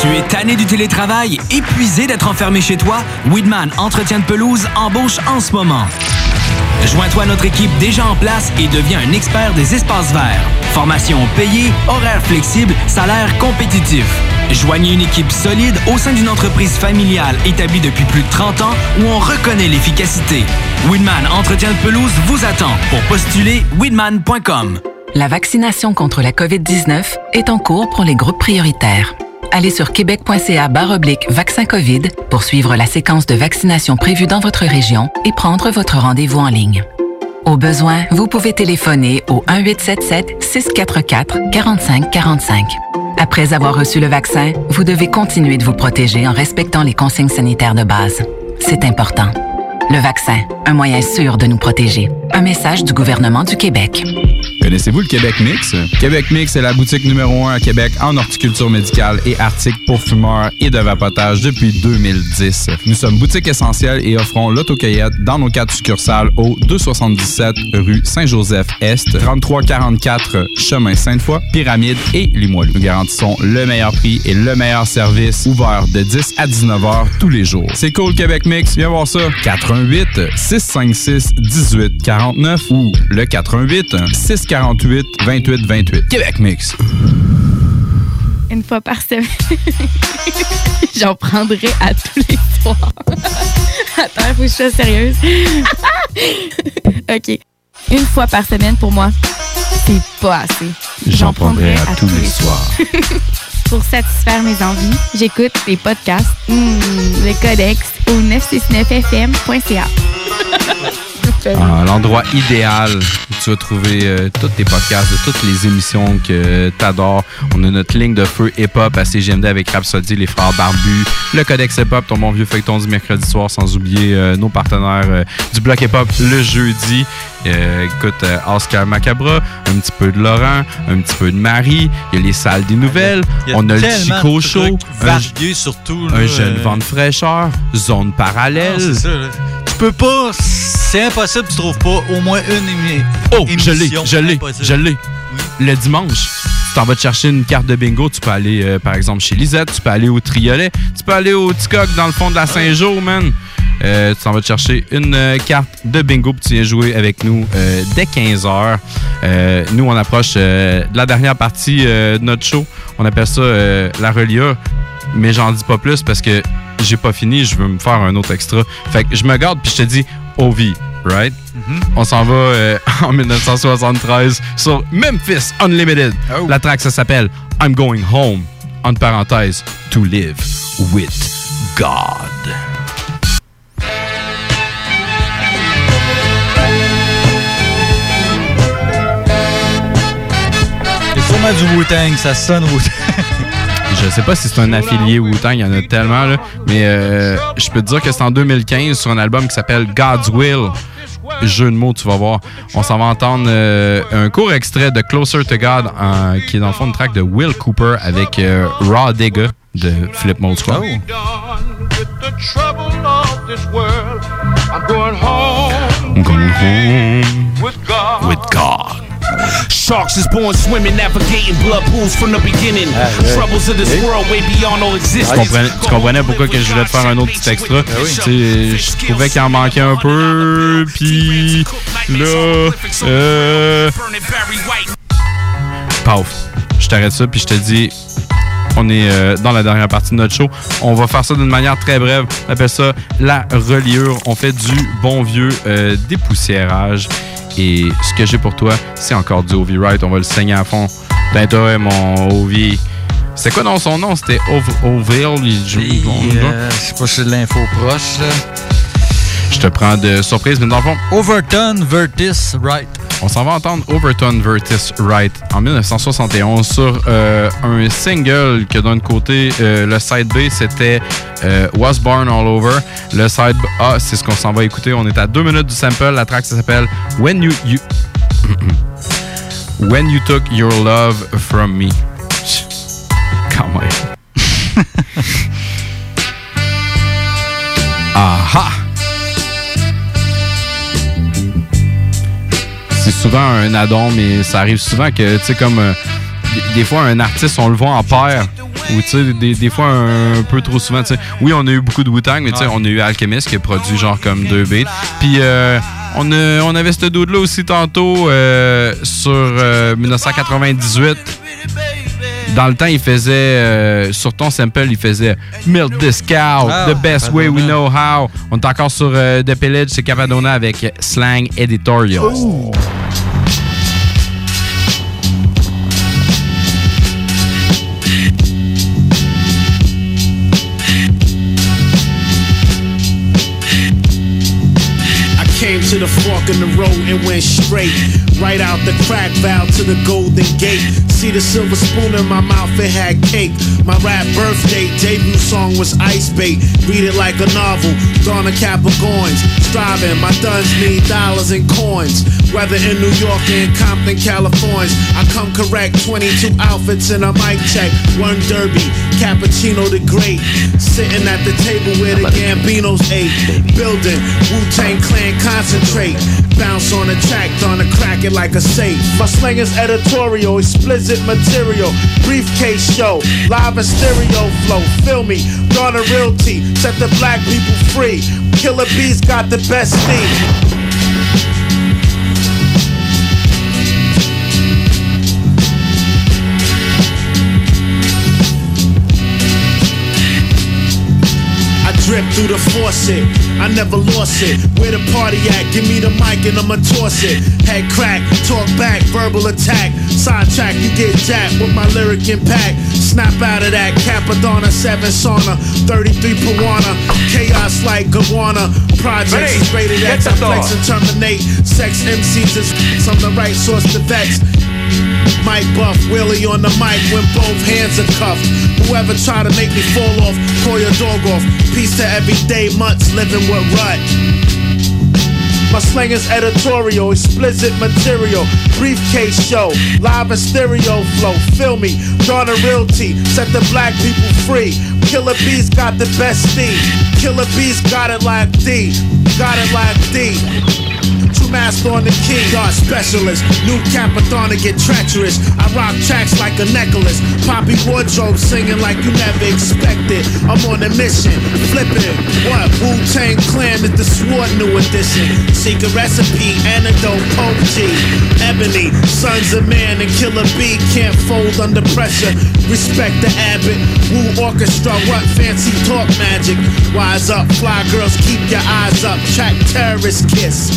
Tu es tanné du télétravail, épuisé d'être enfermé chez toi? Weedman Entretien de pelouse embauche en ce moment. Joins-toi à notre équipe déjà en place et deviens un expert des espaces verts. Formation payée, horaires flexibles, salaire compétitif. Joignez une équipe solide au sein d'une entreprise familiale établie depuis plus de 30 ans où on reconnaît l'efficacité. Weedman Entretien de pelouse vous attend. Pour postuler, weedman.com. La vaccination contre la COVID-19 est en cours pour les groupes prioritaires. Allez sur québec.ca oblique vaccin COVID pour suivre la séquence de vaccination prévue dans votre région et prendre votre rendez-vous en ligne. Au besoin, vous pouvez téléphoner au 1-877-644-4545. Après avoir reçu le vaccin, vous devez continuer de vous protéger en respectant les consignes sanitaires de base. C'est important. Le vaccin, un moyen sûr de nous protéger. Un message du gouvernement du Québec. Connaissez-vous le Québec Mix? Québec Mix est la boutique numéro 1 à Québec en horticulture médicale et articles pour fumeurs et de vapotage depuis 2010. Nous sommes boutique essentielle et offrons l'autocueillette dans nos quatre succursales au 277 rue Saint-Joseph-Est, 3344 chemin Sainte-Foy, Pyramide et Limoilou. Nous garantissons le meilleur prix et le meilleur service ouvert de 10 à 19 heures tous les jours. C'est cool Québec Mix, viens voir ça. 88 656 18 49 ou le 88 648 28 28. Québec Mix. Une fois par semaine. J'en prendrai à tous les soirs. Attends, faut que je sois sérieuse. OK. Une fois par semaine, pour moi, c'est pas assez. J'en prendrai à, tous les soirs. Pour satisfaire mes envies, j'écoute les podcasts, hmm, le codex au 969fm.ca. Ah, L'endroit idéal où tu vas trouver euh, tous tes podcasts toutes les émissions que tu adores. On a notre ligne de feu hip-hop à CGMD avec Rhapsody, les frères Barbus, le Codex hip-hop, ton bon vieux feuilleton du mercredi soir, sans oublier euh, nos partenaires euh, du bloc hip-hop le jeudi. Euh, écoute, euh, Oscar Macabra, un petit peu de Laurent, un petit peu de Marie, il y a les salles des nouvelles, a on a le Chico Show, surtout. un jeune vent de fraîcheur, zone parallèle. non, ça. Tu peux pas, c'est impossible, tu trouves pas au moins une émi- Oh, je l'ai, émission. je l'ai, je l'ai. Le dimanche, tu t'en vas te chercher une carte de bingo, tu peux aller, euh, par exemple, chez Lisette, tu peux aller au Triolet, tu peux aller au Ticoc dans le fond de la Saint-Jean, man. Euh, tu t'en vas te chercher une euh, carte de bingo puis tu viens jouer avec nous euh, dès 15h. nous, on approche de la dernière partie de notre show. On appelle ça la relia, mais j'en dis pas plus parce que j'ai pas fini, je veux me faire un autre extra. Fait que je me garde puis je te dis OV, right? On s'en va en 1973 sur Memphis Unlimited. La track, ça s'appelle I'm Going Home, entre parenthèses, to live with God. Du Wu-Tang, ça sonne Wu-Tang. Je sais pas si c'est un affilié Wu-Tang, il y en a tellement, là, mais euh, je peux te dire que c'est en 2015 sur un album qui s'appelle God's Will. Jeu de mots, tu vas voir. On s'en va entendre euh, un court extrait de Closer to God, qui est dans le fond une track de Will Cooper avec euh, Raw Digga de Flip Mode Squad. the trouble of this world. I'm going home I'm going home with God. Sharks is born swimming, navigating blood pools from the beginning. Troubles of this world way beyond all Tu existence. comprenais, tu comprenais pourquoi que je voulais te faire un autre petit extra? Tu sais, Je trouvais qu'il en manquait un peu, puis là, euh... Paf, je t'arrête ça, puis je te dis, on est euh, dans la dernière partie de notre show. On va faire ça d'une manière très brève. On appelle ça la reliure. On fait du bon vieux euh, dépoussiérage. Et ce que j'ai pour toi, c'est encore du Ovi Right. On va le saigner à fond. D'intérêt, mon Ovi. C'est quoi dans son nom? C'était Ov- Ovil. il joue- Euh, je sais pas si c'est de l'info proche. Je te prends de surprise, mais dans le fond, Overton Vertis Right. On s'en va entendre Overton Vertis Right en 1971 sur euh, un single que d'un côté, euh, le side B, c'était euh, Was Born All Over. Le side A, c'est ce qu'on s'en va écouter. On est à deux minutes du sample. La track, ça s'appelle When You... you When You Took Your Love From Me. Quand même. Aha! Souvent un addon, mais ça arrive souvent que, tu sais, comme euh, des, des fois, un artiste, on le voit en paire. Ou, tu sais, des, des fois, un, peu trop souvent, tu sais. Oui, on a eu beaucoup de Wu-Tang, mais tu sais, on a eu Alchemist qui a produit genre comme deux beats. Puis, euh, on, a- on avait ce dude-là aussi tantôt euh, sur euh, 1998. Dans le temps, il faisait, euh, sur ton sample, il faisait Milk this cow, Ah, the best way we know how. On est encore sur euh, The Pillage, c'est Capadona avec Slang Editorial. I came to the fork in the road and went straight. Right out the crack valve to the golden gate. See the silver spoon in my mouth, it had cake. My rap birthday debut song was Ice Bait. Read it like a novel. Donna Capricorns. striving. My duns need dollars and coins. Whether in New York or in Compton, California, I come correct. 22 outfits and a mic check. One derby, cappuccino the great. Sitting at the table where the Gambinos ate. Building Wu Tang Clan concentrate. Bounce on the track, on a crack it like a safe. My slang is editorial, explicit material. Briefcase show, live and stereo flow. Feel me, Garner Realty, set the black people free. Killer Bees got the best theme. Through the faucet. I never lost it. Where the party at? Give me the mic and I'ma toss it. Head crack, talk back, verbal attack. Sidetrack, you get jacked with my lyric impact. Snap out of that. Capadonna, 7 sauna, 33 Piranha. Chaos like Gawana. Projects is rated X. Flex and terminate. Sex MCs is I'm the right source to vex. Mike Buff, Willie on the mic when both hands are cuffed. Whoever try to make me fall off, call your dog off. Peace to everyday mutts living with rut. My slang is editorial, explicit material, briefcase show, live and stereo flow. Feel me, Garner Realty, set the black people free. Killer Bees got the best theme. Killer Bees got it like D, got it like D. Master on the key, art specialist. New Capathon to get treacherous. I rock tracks like a necklace. Poppy wardrobe singing like you never expected. I'm on a mission, flipping. What? Wu Tang Clan is the sword new edition. Secret recipe, antidote, Pope G. Ebony, Sons of Man and Killer B can't fold under pressure. Respect the Abbott. Wu Orchestra, what fancy talk magic? Wise up, fly girls, keep your eyes up. Track terrorist kiss.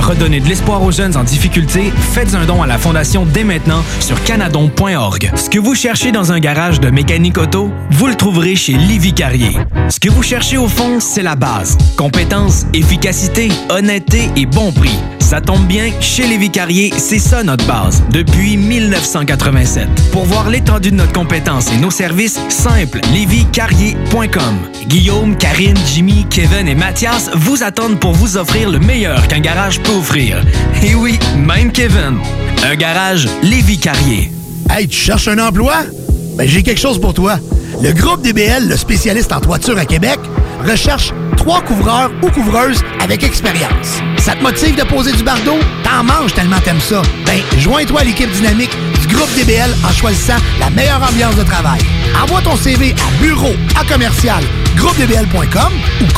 Redonnez de l'espoir aux jeunes en difficulté. Faites un don à la Fondation dès maintenant sur canadon.org. Ce que vous cherchez dans un garage de mécanique auto, vous le trouverez chez Livy Carrier. Ce que vous cherchez au fond, c'est la base. Compétence, efficacité, honnêteté et bon prix. Ça tombe bien, chez Lévi Carrier, c'est ça notre base, depuis 1987. Pour voir l'étendue de notre compétence et nos services, simple, lévicarrier.com. Guillaume, Karine, Jimmy, Kevin et Mathias vous attendent pour vous offrir le meilleur qu'un garage peut offrir. Et oui, même Kevin. Un garage Lévi Carrier. Hey, tu cherches un emploi? Ben, j'ai quelque chose pour toi. Le groupe DBL, le spécialiste en toiture à Québec, recherche trois couvreurs ou couvreuses avec expérience. Ça te motive de poser du bardeau? T'en manges tellement t'aimes ça. Ben, joins-toi à l'équipe dynamique du groupe DBL en choisissant la meilleure ambiance de travail. Envoie ton CV à bureau à commercial groupedbl.com ou